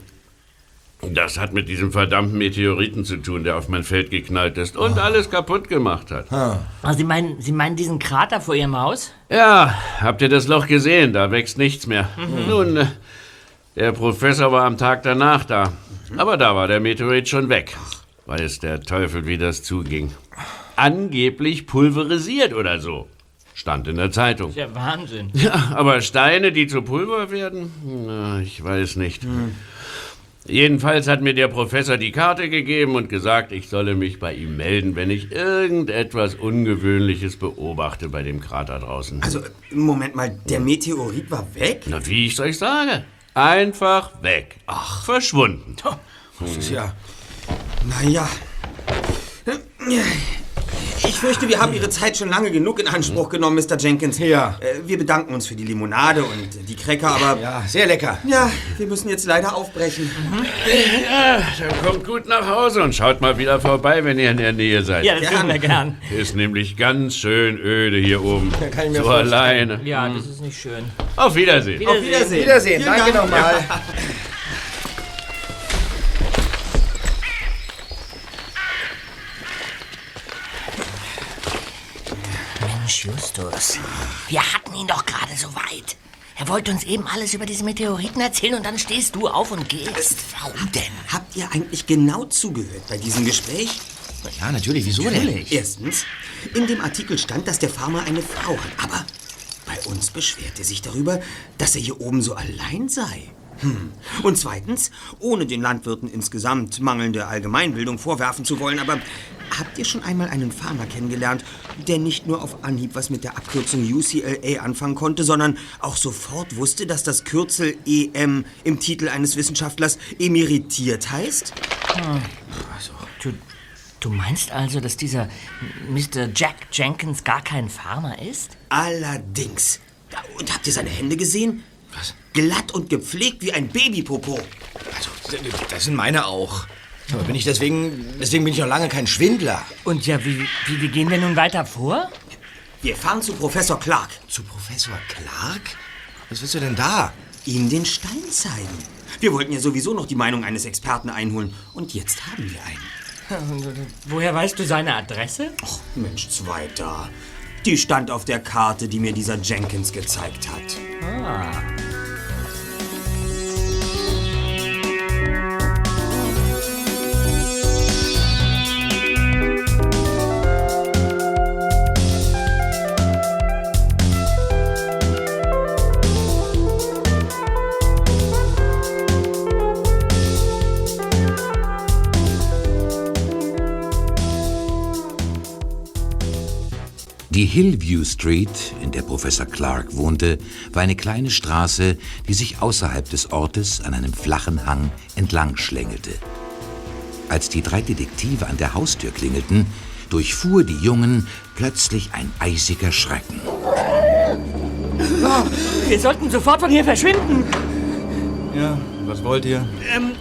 Speaker 13: Das hat mit diesem verdammten Meteoriten zu tun, der auf mein Feld geknallt ist und alles kaputt gemacht hat.
Speaker 6: Also Sie meinen, Sie meinen diesen Krater vor Ihrem Haus?
Speaker 13: Ja, habt ihr das Loch gesehen? Da wächst nichts mehr.
Speaker 6: Mhm.
Speaker 13: Nun, äh, der Professor war am Tag danach da. Aber da war der Meteorit schon weg. Weiß der Teufel, wie das zuging. Angeblich pulverisiert oder so. Stand in der Zeitung.
Speaker 6: ist ja Wahnsinn.
Speaker 13: Ja, aber Steine, die zu Pulver werden? Na, ich weiß nicht. Jedenfalls hat mir der Professor die Karte gegeben und gesagt, ich solle mich bei ihm melden, wenn ich irgendetwas Ungewöhnliches beobachte bei dem Krater draußen.
Speaker 4: Also, Moment mal, der Meteorit war weg?
Speaker 13: Na, wie ich euch sage. Einfach weg. Ach, verschwunden.
Speaker 5: Das ist ja...
Speaker 4: Naja. Ich fürchte, wir haben Ihre Zeit schon lange genug in Anspruch genommen, Mr. Jenkins.
Speaker 5: Ja.
Speaker 4: Äh, Wir bedanken uns für die Limonade und die Cracker, aber...
Speaker 5: Ja, sehr lecker.
Speaker 4: Ja, wir müssen jetzt leider aufbrechen.
Speaker 13: Ja, dann kommt gut nach Hause und schaut mal wieder vorbei, wenn ihr in der Nähe seid.
Speaker 6: Ja, das tun wir gern.
Speaker 13: Ist nämlich ganz schön öde hier oben.
Speaker 5: kann ich mir
Speaker 13: so
Speaker 5: vorstellen.
Speaker 13: alleine.
Speaker 6: Ja, das ist nicht schön.
Speaker 13: Auf Wiedersehen.
Speaker 4: Auf Wiedersehen.
Speaker 5: Wiedersehen, danke
Speaker 4: Dank.
Speaker 5: nochmal.
Speaker 10: Mensch, Justus, wir hatten ihn doch gerade so weit. Er wollte uns eben alles über diese Meteoriten erzählen und dann stehst du auf und gehst. Warum denn?
Speaker 4: Habt ihr eigentlich genau zugehört bei diesem Gespräch?
Speaker 5: Ja, natürlich. Wieso denn?
Speaker 4: Erstens, in dem Artikel stand, dass der Farmer eine Frau hat, aber bei uns beschwert er sich darüber, dass er hier oben so allein sei. Hm. Und zweitens, ohne den Landwirten insgesamt mangelnde Allgemeinbildung vorwerfen zu wollen, aber habt ihr schon einmal einen Farmer kennengelernt, der nicht nur auf Anhieb was mit der Abkürzung UCLA anfangen konnte, sondern auch sofort wusste, dass das Kürzel EM im Titel eines Wissenschaftlers emeritiert heißt?
Speaker 6: Du, du meinst also, dass dieser Mr. Jack Jenkins gar kein Farmer ist?
Speaker 4: Allerdings. Und habt ihr seine Hände gesehen? Was? Glatt und gepflegt wie ein Babypopo.
Speaker 5: Also, das sind meine auch. Aber bin ich deswegen, deswegen bin ich noch lange kein Schwindler.
Speaker 6: Und ja, wie, wie, wie gehen wir nun weiter vor?
Speaker 4: Wir fahren zu Professor Clark.
Speaker 5: Zu Professor Clark? Was willst du denn da?
Speaker 4: Ihm den Stein zeigen. Wir wollten ja sowieso noch die Meinung eines Experten einholen. Und jetzt haben wir einen.
Speaker 6: Woher weißt du seine Adresse?
Speaker 4: Ach, Mensch, Zweiter. Die stand auf der Karte, die mir dieser Jenkins gezeigt hat.
Speaker 6: Ah.
Speaker 9: Die Hillview Street, in der Professor Clark wohnte, war eine kleine Straße, die sich außerhalb des Ortes an einem flachen Hang entlang schlängelte. Als die drei Detektive an der Haustür klingelten, durchfuhr die Jungen plötzlich ein eisiger Schrecken.
Speaker 6: Oh, wir sollten sofort von hier verschwinden.
Speaker 14: Ja, was wollt ihr?
Speaker 4: Ähm,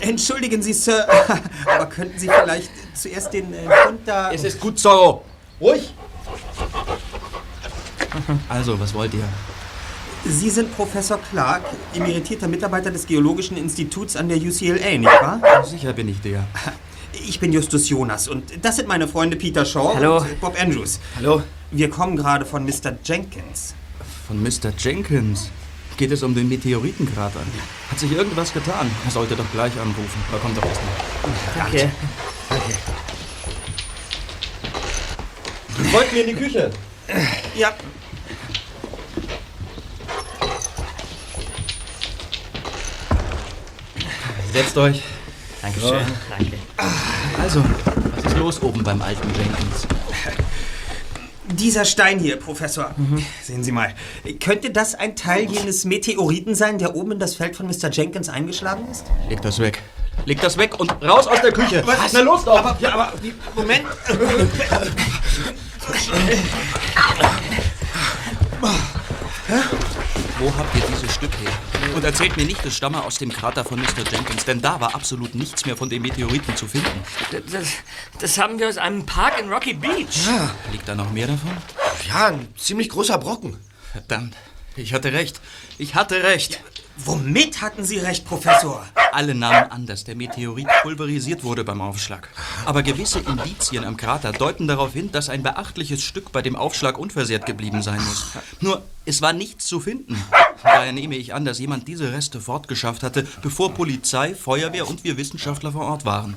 Speaker 4: entschuldigen Sie, Sir, aber könnten Sie vielleicht zuerst den äh, Hund da...
Speaker 14: Es ist gut so. Ruhig. Also, was wollt ihr?
Speaker 4: Sie sind Professor Clark, emeritierter Mitarbeiter des Geologischen Instituts an der UCLA, nicht wahr?
Speaker 14: Sicher bin ich der.
Speaker 4: Ich bin Justus Jonas und das sind meine Freunde Peter Shaw
Speaker 14: Hallo.
Speaker 4: und Bob Andrews.
Speaker 14: Hallo.
Speaker 4: Wir kommen gerade von Mr. Jenkins.
Speaker 14: Von Mr. Jenkins. Geht es um den Meteoritenkrater? Hat sich irgendwas getan? Er sollte doch gleich anrufen. Da kommt doch erst mal.
Speaker 6: Danke.
Speaker 14: Folgt mir in die Küche.
Speaker 4: Ja.
Speaker 14: Setzt euch.
Speaker 6: Dankeschön. Danke.
Speaker 14: Also, was ist los oben beim alten Jenkins?
Speaker 4: Dieser Stein hier, Professor. Sehen Sie mal. Könnte das ein Teil jenes Meteoriten sein, der oben in das Feld von Mr. Jenkins eingeschlagen ist?
Speaker 14: Leg das weg. Leg das weg und raus aus der Küche.
Speaker 4: Was?
Speaker 14: Na los doch.
Speaker 4: Aber, ja, aber, Moment.
Speaker 15: Wo habt ihr dieses Stück her? Und erzählt mir nicht, es stamme aus dem Krater von Mr. Jenkins, denn da war absolut nichts mehr von dem Meteoriten zu finden.
Speaker 6: Das, das haben wir aus einem Park in Rocky Beach.
Speaker 15: Ja. Liegt da noch mehr davon?
Speaker 5: Ja, ein ziemlich großer Brocken.
Speaker 15: Verdammt, ich hatte recht. Ich hatte recht.
Speaker 4: Womit hatten Sie recht, Professor?
Speaker 15: Alle nahmen an, dass der Meteorit pulverisiert wurde beim Aufschlag. Aber gewisse Indizien am Krater deuten darauf hin, dass ein beachtliches Stück bei dem Aufschlag unversehrt geblieben sein muss. Nur, es war nichts zu finden. Daher nehme ich an, dass jemand diese Reste fortgeschafft hatte, bevor Polizei, Feuerwehr und wir Wissenschaftler vor Ort waren.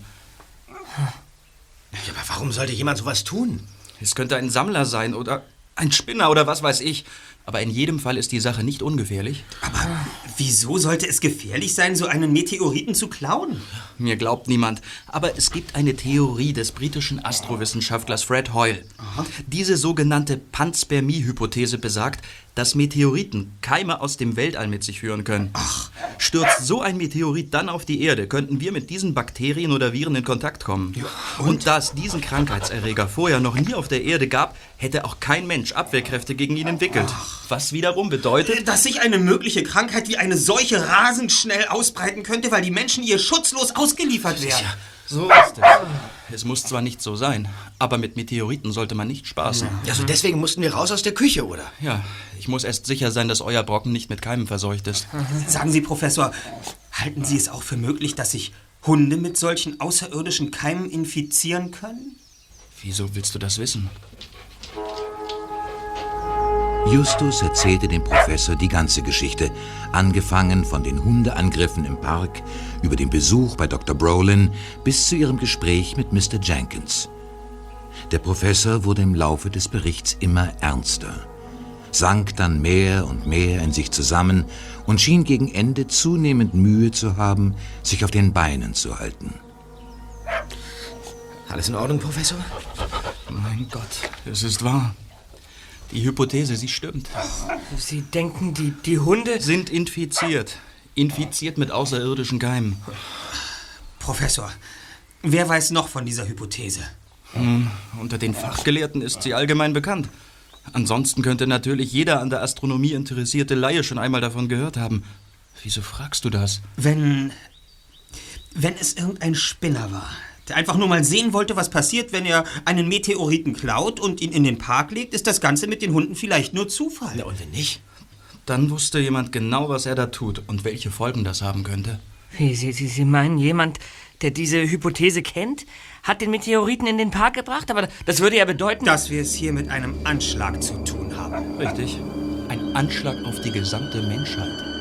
Speaker 5: Ja, aber warum sollte jemand sowas tun?
Speaker 15: Es könnte ein Sammler sein oder ein Spinner oder was weiß ich. Aber in jedem Fall ist die Sache nicht ungefährlich.
Speaker 4: Wieso sollte es gefährlich sein, so einen Meteoriten zu klauen?
Speaker 15: Mir glaubt niemand. Aber es gibt eine Theorie des britischen Astrowissenschaftlers Fred Hoyle. Diese sogenannte Panspermie-Hypothese besagt, dass Meteoriten Keime aus dem Weltall mit sich führen können. Stürzt so ein Meteorit dann auf die Erde, könnten wir mit diesen Bakterien oder Viren in Kontakt kommen. und? da es diesen Krankheitserreger vorher noch nie auf der Erde gab, hätte auch kein Mensch Abwehrkräfte gegen ihn entwickelt. Was wiederum bedeutet,
Speaker 4: Dass sich eine mögliche Krankheit wie eine Seuche rasend schnell ausbreiten könnte, weil die Menschen ihr schutzlos ausgeliefert werden.
Speaker 15: So ist es. Es muss zwar nicht so sein, aber mit Meteoriten sollte man nicht spaßen.
Speaker 5: Also deswegen mussten wir raus aus der Küche, oder?
Speaker 15: Ja, ich muss erst sicher sein, dass euer Brocken nicht mit Keimen verseucht ist.
Speaker 4: Sagen Sie, Professor, halten Sie es auch für möglich, dass sich Hunde mit solchen außerirdischen Keimen infizieren können?
Speaker 15: Wieso willst du das wissen?
Speaker 9: Justus erzählte dem Professor die ganze Geschichte, angefangen von den Hundeangriffen im Park, über den Besuch bei Dr. Brolin bis zu ihrem Gespräch mit Mr. Jenkins. Der Professor wurde im Laufe des Berichts immer ernster, sank dann mehr und mehr in sich zusammen und schien gegen Ende zunehmend Mühe zu haben, sich auf den Beinen zu halten.
Speaker 5: Alles in Ordnung, Professor?
Speaker 15: Mein Gott, es ist wahr. Die Hypothese, sie stimmt.
Speaker 6: Sie denken, die, die Hunde
Speaker 15: sind infiziert. Infiziert mit außerirdischen Keimen.
Speaker 4: Professor, wer weiß noch von dieser Hypothese?
Speaker 15: Hm, unter den Fachgelehrten ist sie allgemein bekannt. Ansonsten könnte natürlich jeder an der Astronomie interessierte Laie schon einmal davon gehört haben. Wieso fragst du das?
Speaker 4: Wenn. Wenn es irgendein Spinner war, der einfach nur mal sehen wollte, was passiert, wenn er einen Meteoriten klaut und ihn in den Park legt, ist das Ganze mit den Hunden vielleicht nur Zufall.
Speaker 5: Ja, und wenn nicht?
Speaker 15: Dann wusste jemand genau, was er da tut und welche Folgen das haben könnte.
Speaker 6: Wie, Sie, Sie, Sie meinen, jemand, der diese Hypothese kennt, hat den Meteoriten in den Park gebracht? Aber das würde ja bedeuten...
Speaker 4: Dass wir es hier mit einem Anschlag zu tun haben.
Speaker 15: Richtig. Ein Anschlag auf die gesamte Menschheit.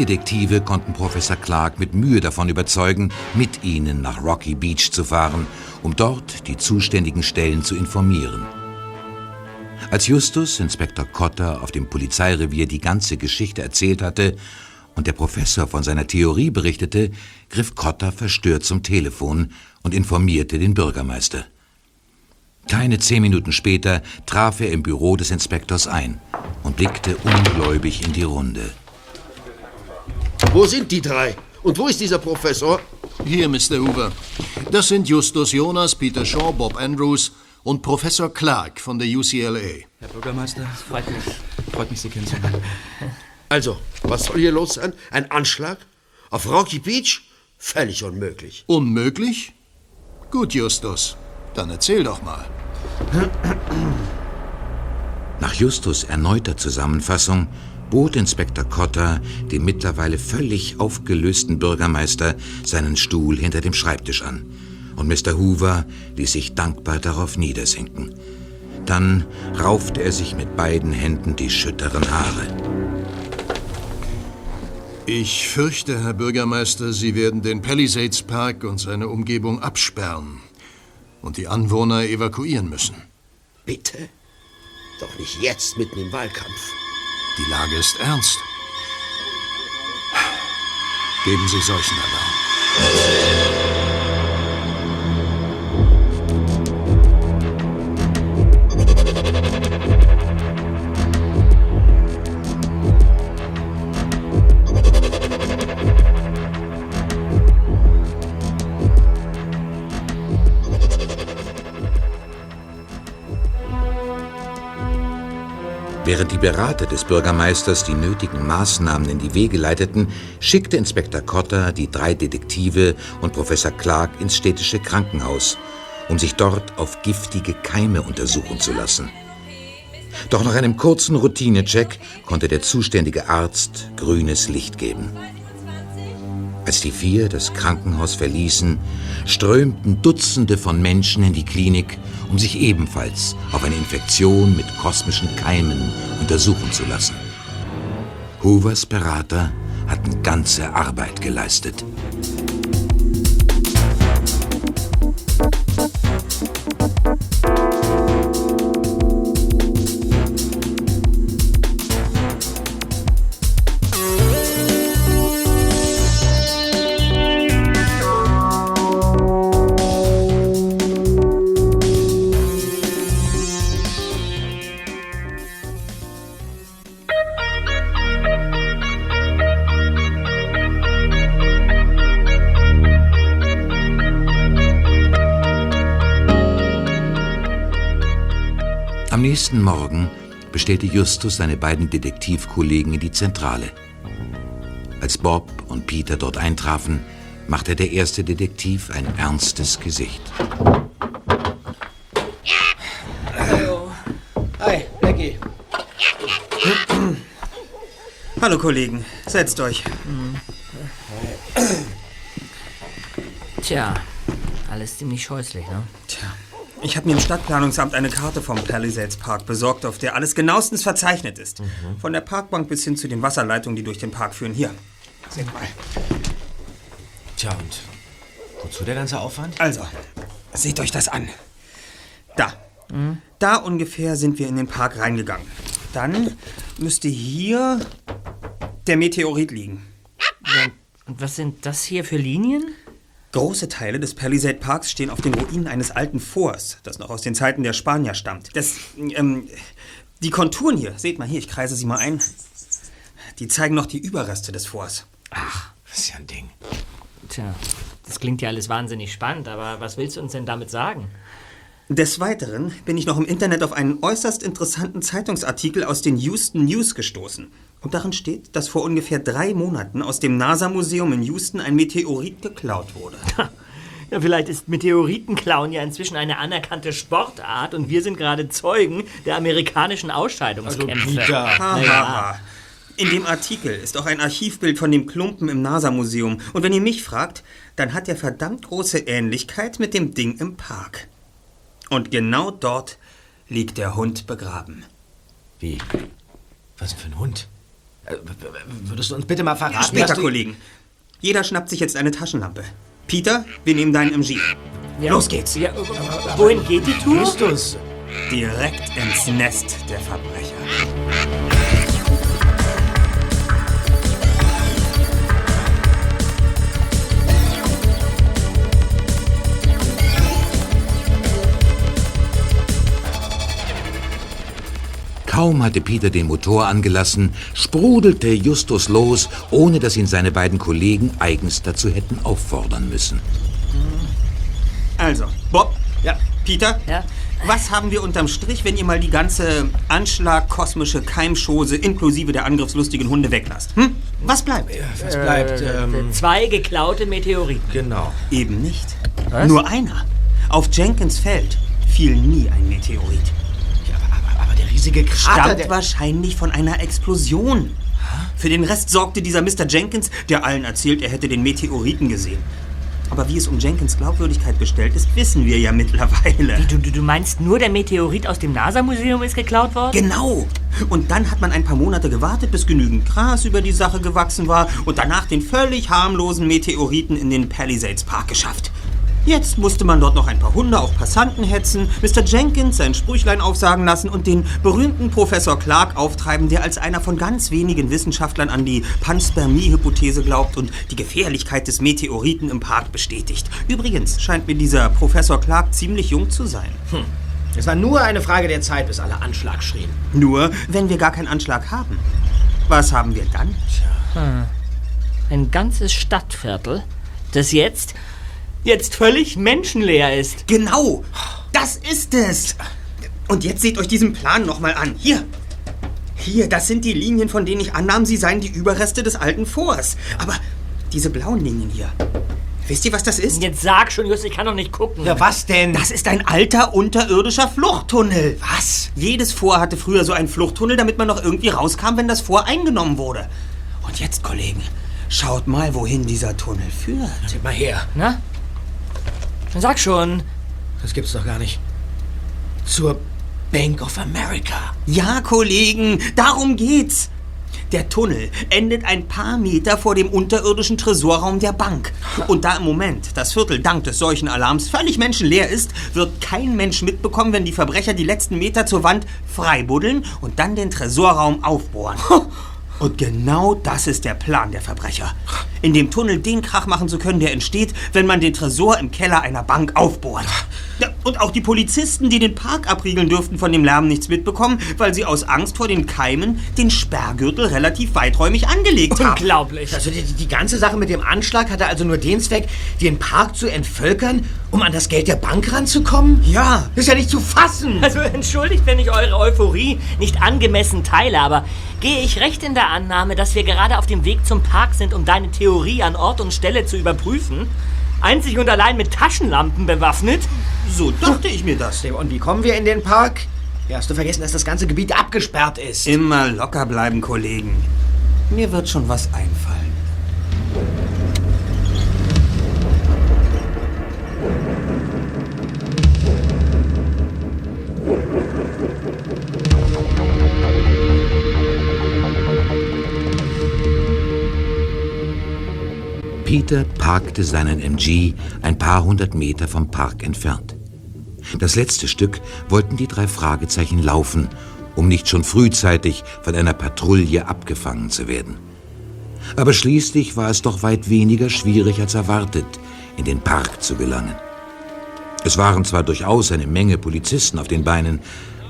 Speaker 9: Detektive konnten Professor Clark mit Mühe davon überzeugen, mit ihnen nach Rocky Beach zu fahren, um dort die zuständigen Stellen zu informieren. Als Justus Inspektor Cotter auf dem Polizeirevier die ganze Geschichte erzählt hatte und der Professor von seiner Theorie berichtete, griff Cotter verstört zum Telefon und informierte den Bürgermeister. Keine zehn Minuten später traf er im Büro des Inspektors ein und blickte ungläubig in die Runde.
Speaker 16: Wo sind die drei? Und wo ist dieser Professor?
Speaker 17: Hier, Mr. Hoover. Das sind Justus Jonas, Peter Shaw, Bob Andrews und Professor Clark von der UCLA.
Speaker 15: Herr Bürgermeister, freut mich, freut mich Sie kennenzulernen.
Speaker 16: Also, was soll hier los sein? Ein Anschlag? Auf Rocky Beach? Völlig unmöglich.
Speaker 17: Unmöglich? Gut, Justus. Dann erzähl doch mal.
Speaker 9: Nach Justus erneuter Zusammenfassung bot Inspektor Cotter dem mittlerweile völlig aufgelösten Bürgermeister seinen Stuhl hinter dem Schreibtisch an. Und Mr. Hoover ließ sich dankbar darauf niedersinken. Dann raufte er sich mit beiden Händen die schütteren Haare.
Speaker 17: Ich fürchte, Herr Bürgermeister, Sie werden den Palisades Park und seine Umgebung absperren und die Anwohner evakuieren müssen.
Speaker 16: Bitte? Doch nicht jetzt mitten im Wahlkampf.
Speaker 17: Die Lage ist ernst. Geben Sie solchen Alarm.
Speaker 9: Während die Berater des Bürgermeisters die nötigen Maßnahmen in die Wege leiteten, schickte Inspektor Cotter die drei Detektive und Professor Clark ins städtische Krankenhaus, um sich dort auf giftige Keime untersuchen zu lassen. Doch nach einem kurzen Routinecheck konnte der zuständige Arzt grünes Licht geben. Als die vier das Krankenhaus verließen, strömten Dutzende von Menschen in die Klinik, um sich ebenfalls auf eine Infektion mit kosmischen Keimen untersuchen zu lassen. Hoovers Berater hatten ganze Arbeit geleistet. Bestellte Justus seine beiden Detektivkollegen in die Zentrale. Als Bob und Peter dort eintrafen, machte der erste Detektiv ein ernstes Gesicht.
Speaker 5: Hallo. Hi, Becky.
Speaker 4: Hallo Kollegen, setzt euch.
Speaker 10: Tja, alles ziemlich scheußlich, ne?
Speaker 4: Tja, ich habe mir im Stadtplanungsamt eine Karte vom Palisades Park besorgt, auf der alles genauestens verzeichnet ist. Von der Parkbank bis hin zu den Wasserleitungen, die durch den Park führen. Hier, seht mal.
Speaker 5: Tja, und wozu der ganze Aufwand?
Speaker 4: Also, seht euch das an. Da. Da ungefähr sind wir in den Park reingegangen. Dann müsste hier der Meteorit liegen.
Speaker 10: Und was sind das hier für Linien?
Speaker 4: Große Teile des Palisade Parks stehen auf den Ruinen eines alten Forts, das noch aus den Zeiten der Spanier stammt. Das, ähm, die Konturen hier, seht mal hier, ich kreise sie mal ein. Die zeigen noch die Überreste des Forts.
Speaker 10: Ach,
Speaker 5: das ist ja ein Ding.
Speaker 10: Tja, das klingt ja alles wahnsinnig spannend, aber was willst du uns denn damit sagen?
Speaker 4: Des Weiteren bin ich noch im Internet auf einen äußerst interessanten Zeitungsartikel aus den Houston News gestoßen. Und darin steht, dass vor ungefähr drei Monaten aus dem NASA-Museum in Houston ein Meteorit geklaut wurde.
Speaker 10: Ja, vielleicht ist Meteoritenklauen ja inzwischen eine anerkannte Sportart und wir sind gerade Zeugen der amerikanischen Ausscheidungskämpfe.
Speaker 4: Ha,
Speaker 10: Naja.
Speaker 4: ha. In dem Artikel ist auch ein Archivbild von dem Klumpen im NASA-Museum. Und wenn ihr mich fragt, dann hat er verdammt große Ähnlichkeit mit dem Ding im Park. Und genau dort liegt der Hund begraben.
Speaker 5: Wie? Was für ein Hund? Äh, Würdest du uns bitte mal verraten,
Speaker 4: Später,
Speaker 5: du...
Speaker 4: Kollegen. Jeder schnappt sich jetzt eine Taschenlampe. Peter, wir nehmen deinen MG. Los geht's.
Speaker 6: wohin geht die Tour?
Speaker 4: Justus. Direkt ins Nest der Verbrecher.
Speaker 9: Kaum hatte Peter den Motor angelassen, sprudelte Justus los, ohne dass ihn seine beiden Kollegen eigens dazu hätten auffordern müssen.
Speaker 4: Also, Bob. Ja. Peter.
Speaker 6: Ja.
Speaker 4: Was haben wir unterm Strich, wenn ihr mal die ganze Anschlag kosmische Keimschose inklusive der angriffslustigen Hunde weglasst? Hm? Was bleibt?
Speaker 5: Was bleibt,
Speaker 6: Äh,
Speaker 5: ähm...
Speaker 6: Zwei geklaute Meteoriten.
Speaker 5: Genau.
Speaker 4: Eben nicht.
Speaker 6: Was?
Speaker 4: Nur einer. Auf Jenkins Feld fiel nie ein Meteorit.
Speaker 5: Riesige Krater...
Speaker 4: Stammt wahrscheinlich von einer Explosion. Für den Rest sorgte dieser Mr. Jenkins, der allen erzählt, er hätte den Meteoriten gesehen. Aber wie es um Jenkins Glaubwürdigkeit bestellt ist, wissen wir ja mittlerweile.
Speaker 6: Du, du, du meinst nur, der Meteorit aus dem NASA-Museum ist geklaut worden?
Speaker 4: Genau. Und dann hat man ein paar Monate gewartet, bis genügend Gras über die Sache gewachsen war und danach den völlig harmlosen Meteoriten in den Palisades Park geschafft. Jetzt musste man dort noch ein paar Hunde auf Passanten hetzen, Mr. Jenkins sein Sprüchlein aufsagen lassen und den berühmten Professor Clark auftreiben, der als einer von ganz wenigen Wissenschaftlern an die Panspermie-Hypothese glaubt und die Gefährlichkeit des Meteoriten im Park bestätigt. Übrigens scheint mir dieser Professor Clark ziemlich jung zu sein.
Speaker 5: Hm. Es war nur eine Frage der Zeit, bis alle Anschlag schrien.
Speaker 4: Nur, wenn wir gar keinen Anschlag haben. Was haben wir dann?
Speaker 6: Hm. Ein ganzes Stadtviertel, das jetzt, jetzt völlig menschenleer ist.
Speaker 4: Genau, das ist es. Und jetzt seht euch diesen Plan nochmal an. Hier. Hier, das sind die Linien, von denen ich annahm, sie seien die Überreste des alten Forts. Aber diese blauen Linien hier. Wisst ihr, was das ist?
Speaker 6: Jetzt sag schon, Just, ich kann doch nicht gucken.
Speaker 5: Ja, was denn?
Speaker 4: Das ist ein alter unterirdischer Fluchttunnel. Was? Jedes Fort hatte früher so einen Fluchttunnel, damit man noch irgendwie rauskam, wenn das Fort eingenommen wurde. Und jetzt, Kollegen, schaut mal, wohin dieser Tunnel führt.
Speaker 5: Seht mal her.
Speaker 6: Na? Sag schon.
Speaker 5: Das gibt's doch gar nicht. Zur Bank of America.
Speaker 4: Ja, Kollegen, darum geht's. Der Tunnel endet ein paar Meter vor dem unterirdischen Tresorraum der Bank. Und da im Moment das Viertel dank des solchen Alarms völlig menschenleer ist, wird kein Mensch mitbekommen, wenn die Verbrecher die letzten Meter zur Wand freibuddeln und dann den Tresorraum aufbohren. Und genau das ist der Plan der Verbrecher. In dem Tunnel den Krach machen zu können, der entsteht, wenn man den Tresor im Keller einer Bank aufbohrt. Ja, und auch die Polizisten, die den Park abriegeln dürften, von dem Lärm nichts mitbekommen, weil sie aus Angst vor den Keimen den Sperrgürtel relativ weiträumig angelegt haben.
Speaker 6: Unglaublich.
Speaker 5: Also die, die ganze Sache mit dem Anschlag hatte also nur den Zweck, den Park zu entvölkern, um an das Geld der Bank ranzukommen?
Speaker 4: Ja.
Speaker 5: Ist ja nicht zu fassen.
Speaker 6: Also entschuldigt, wenn ich eure Euphorie nicht angemessen teile, aber gehe ich recht in der Annahme, dass wir gerade auf dem Weg zum Park sind, um deine Theorie an Ort und Stelle zu überprüfen? Einzig und allein mit Taschenlampen bewaffnet?
Speaker 4: So dachte ich mir das.
Speaker 5: Und wie kommen wir in den Park? Ja, hast du vergessen, dass das ganze Gebiet abgesperrt ist?
Speaker 4: Immer locker bleiben, Kollegen. Mir wird schon was einfallen.
Speaker 9: Peter parkte seinen MG ein paar hundert Meter vom Park entfernt. Das letzte Stück wollten die drei Fragezeichen laufen, um nicht schon frühzeitig von einer Patrouille abgefangen zu werden. Aber schließlich war es doch weit weniger schwierig als erwartet, in den Park zu gelangen. Es waren zwar durchaus eine Menge Polizisten auf den Beinen,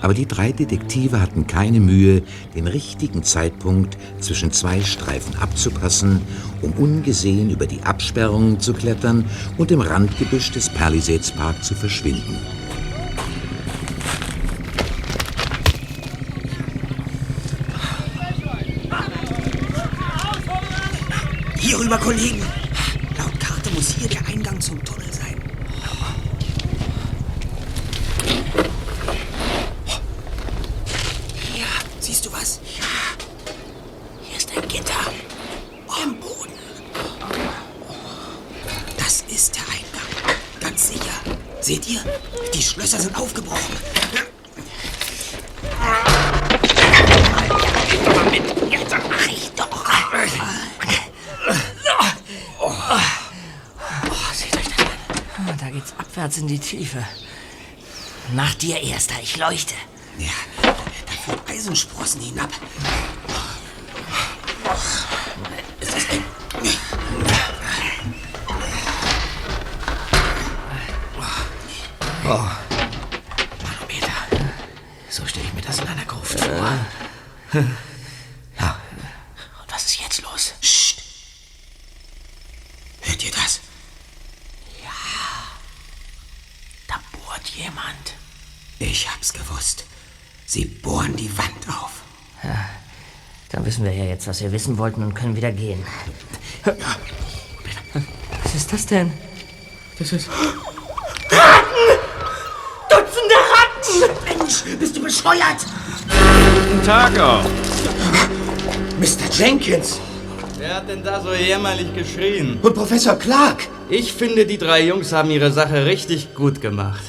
Speaker 9: aber die drei Detektive hatten keine Mühe, den richtigen Zeitpunkt zwischen zwei Streifen abzupassen, um ungesehen über die Absperrungen zu klettern und im Randgebüsch des Palisades Park zu verschwinden.
Speaker 4: Hier rüber, Kollegen. Laut Karte muss hier der Eingang zum Tunnel sein. Hier, siehst du was? Ja. Hier ist ein Gitter. Im Boden. Das ist der Eingang. Ganz sicher. Seht ihr? Die Schlösser sind aufgebrochen.
Speaker 10: Mach ich doch.
Speaker 6: Oh, seht euch das an. Ah, Da geht's abwärts in die Tiefe. Nach dir, Erster, ich leuchte.
Speaker 4: Ja, da führen Eisensprossen hinab. Ist das eng?
Speaker 5: Oh.
Speaker 10: Manometer. So stelle ich mir das in einer Gruft vor.
Speaker 4: Ja.
Speaker 10: Und was ist jetzt los?
Speaker 4: Psst. Hört ihr das?
Speaker 10: Bohrt jemand.
Speaker 4: Ich hab's gewusst. Sie bohren die Wand auf.
Speaker 6: Ja, dann wissen wir ja jetzt, was wir wissen wollten und können wieder gehen. Was ist das denn?
Speaker 4: Das ist.
Speaker 10: Dutzende Ratten! Mensch, bist du bescheuert?
Speaker 13: Guten Tag auch.
Speaker 5: Mr. Jenkins!
Speaker 15: Wer hat denn da so jämmerlich geschrien?
Speaker 5: Und Professor Clark!
Speaker 15: Ich finde, die drei Jungs haben ihre Sache richtig gut gemacht.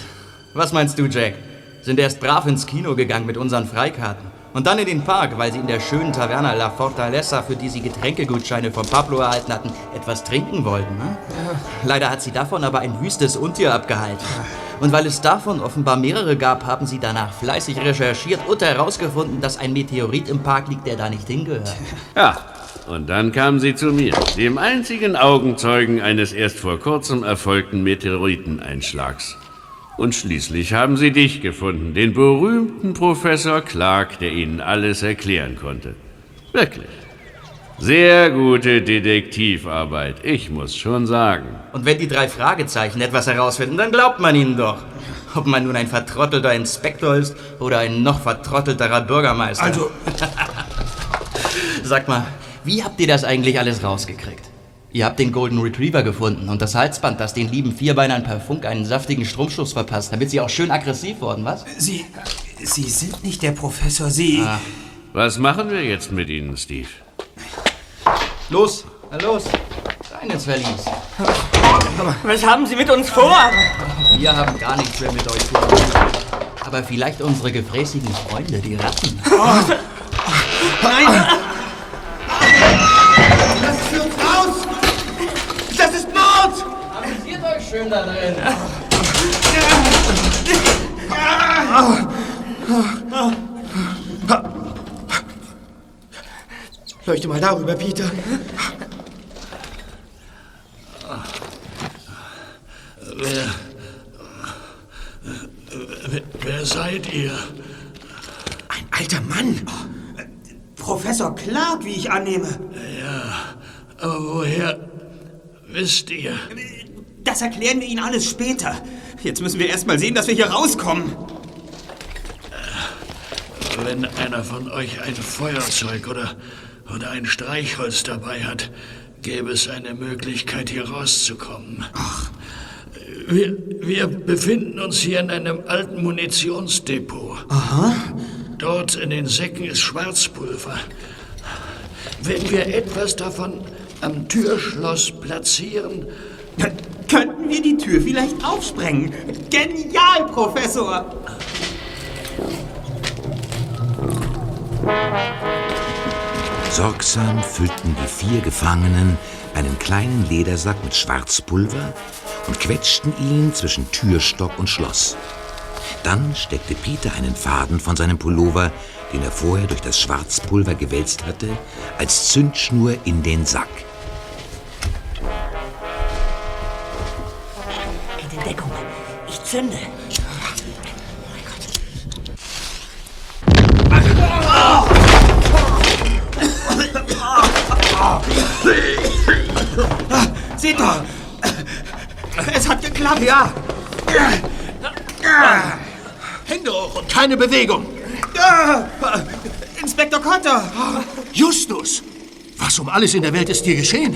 Speaker 15: Was meinst du, Jack? Sind erst brav ins Kino gegangen mit unseren Freikarten. Und dann in den Park, weil sie in der schönen Taverna La Fortaleza, für die sie Getränkegutscheine von Pablo erhalten hatten, etwas trinken wollten. Ne? Leider hat sie davon aber ein wüstes Untier abgehalten. Und weil es davon offenbar mehrere gab, haben sie danach fleißig recherchiert und herausgefunden, dass ein Meteorit im Park liegt, der da nicht hingehört.
Speaker 13: Ja, und dann kamen sie zu mir, dem einzigen Augenzeugen eines erst vor kurzem erfolgten Meteoriteneinschlags. Und schließlich haben sie dich gefunden, den berühmten Professor Clark, der ihnen alles erklären konnte. Wirklich. Sehr gute Detektivarbeit, ich muss schon sagen.
Speaker 15: Und wenn die drei Fragezeichen etwas herausfinden, dann glaubt man ihnen doch. Ob man nun ein vertrottelter Inspektor ist oder ein noch vertrottelterer Bürgermeister.
Speaker 5: Also-
Speaker 15: Sag mal, wie habt ihr das eigentlich alles rausgekriegt? Ihr habt den Golden Retriever gefunden und das Halsband, das den lieben Vierbeinern per Funk einen saftigen Stromschuss verpasst, damit sie auch schön aggressiv wurden, was?
Speaker 4: Sie. Sie sind nicht der Professor, Sie.
Speaker 13: Ah. Was machen wir jetzt mit Ihnen, Steve?
Speaker 15: Los, na los. Rein ins Verlies.
Speaker 6: Was haben Sie mit uns vor?
Speaker 15: Wir haben gar nichts mehr mit euch vor. Aber vielleicht unsere gefräßigen Freunde, die Ratten.
Speaker 5: Nein!
Speaker 15: Schön da drin.
Speaker 5: Leuchte mal darüber, Peter.
Speaker 8: Wer, wer, wer seid ihr?
Speaker 4: Ein alter Mann. Professor Clark, wie ich annehme.
Speaker 8: Ja, aber woher wisst ihr?
Speaker 4: Das erklären wir Ihnen alles später. Jetzt müssen wir erst mal sehen, dass wir hier rauskommen.
Speaker 8: Wenn einer von euch ein Feuerzeug oder, oder ein Streichholz dabei hat, gäbe es eine Möglichkeit, hier rauszukommen. Ach. Wir, wir befinden uns hier in einem alten Munitionsdepot.
Speaker 4: Aha.
Speaker 8: Dort in den Säcken ist Schwarzpulver. Wenn wir etwas davon am Türschloss platzieren,
Speaker 4: Dann könnten wir die Tür vielleicht aufsprengen. Genial, Professor!
Speaker 9: Sorgsam füllten die vier Gefangenen einen kleinen Ledersack mit Schwarzpulver und quetschten ihn zwischen Türstock und Schloss. Dann steckte Peter einen Faden von seinem Pullover, den er vorher durch das Schwarzpulver gewälzt hatte, als Zündschnur in den Sack.
Speaker 6: In Deckung. Ich zünde.
Speaker 4: Seht doch! Es hat geklappt!
Speaker 5: Ja! Hände hoch und keine Bewegung!
Speaker 4: Inspektor Cotter!
Speaker 17: Justus! Was um alles in der Welt ist dir geschehen?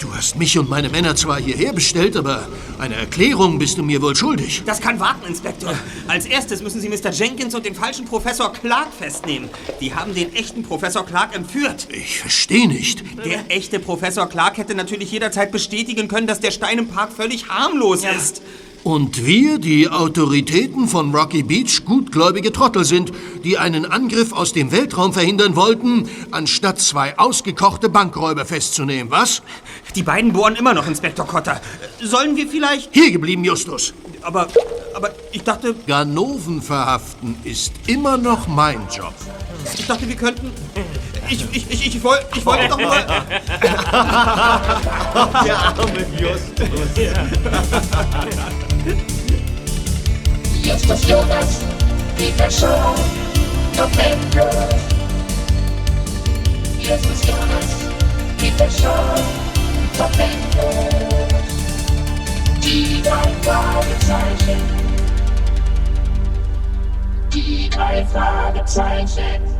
Speaker 17: Du hast mich und meine Männer zwar hierher bestellt, aber eine Erklärung bist du mir wohl schuldig.
Speaker 4: Das kann warten, Inspektor. Als erstes müssen Sie Mr. Jenkins und den falschen Professor Clark festnehmen. Die haben den echten Professor Clark entführt.
Speaker 17: Ich verstehe nicht.
Speaker 4: Der echte Professor Clark hätte natürlich jederzeit bestätigen können, dass der Stein im Park völlig harmlos ist.
Speaker 17: Und wir, die Autoritäten von Rocky Beach, gutgläubige Trottel sind, die einen Angriff aus dem Weltraum verhindern wollten, anstatt zwei ausgekochte Bankräuber festzunehmen, was?
Speaker 4: Die beiden bohren immer noch, Inspektor Cotter. Sollen wir vielleicht...
Speaker 17: Hier geblieben, Justus.
Speaker 4: Aber, aber ich dachte...
Speaker 17: Ganoven verhaften ist immer noch mein Job.
Speaker 4: Ich dachte, wir könnten... Ich, ich, ich, ich, wollte, ich wollte doch nur...
Speaker 5: Der arme Justus.
Speaker 1: Justus Jonas, Peter Shaw, November. Justus Jonas. Die drei Fragezeichen. Die drei Fragezeichen.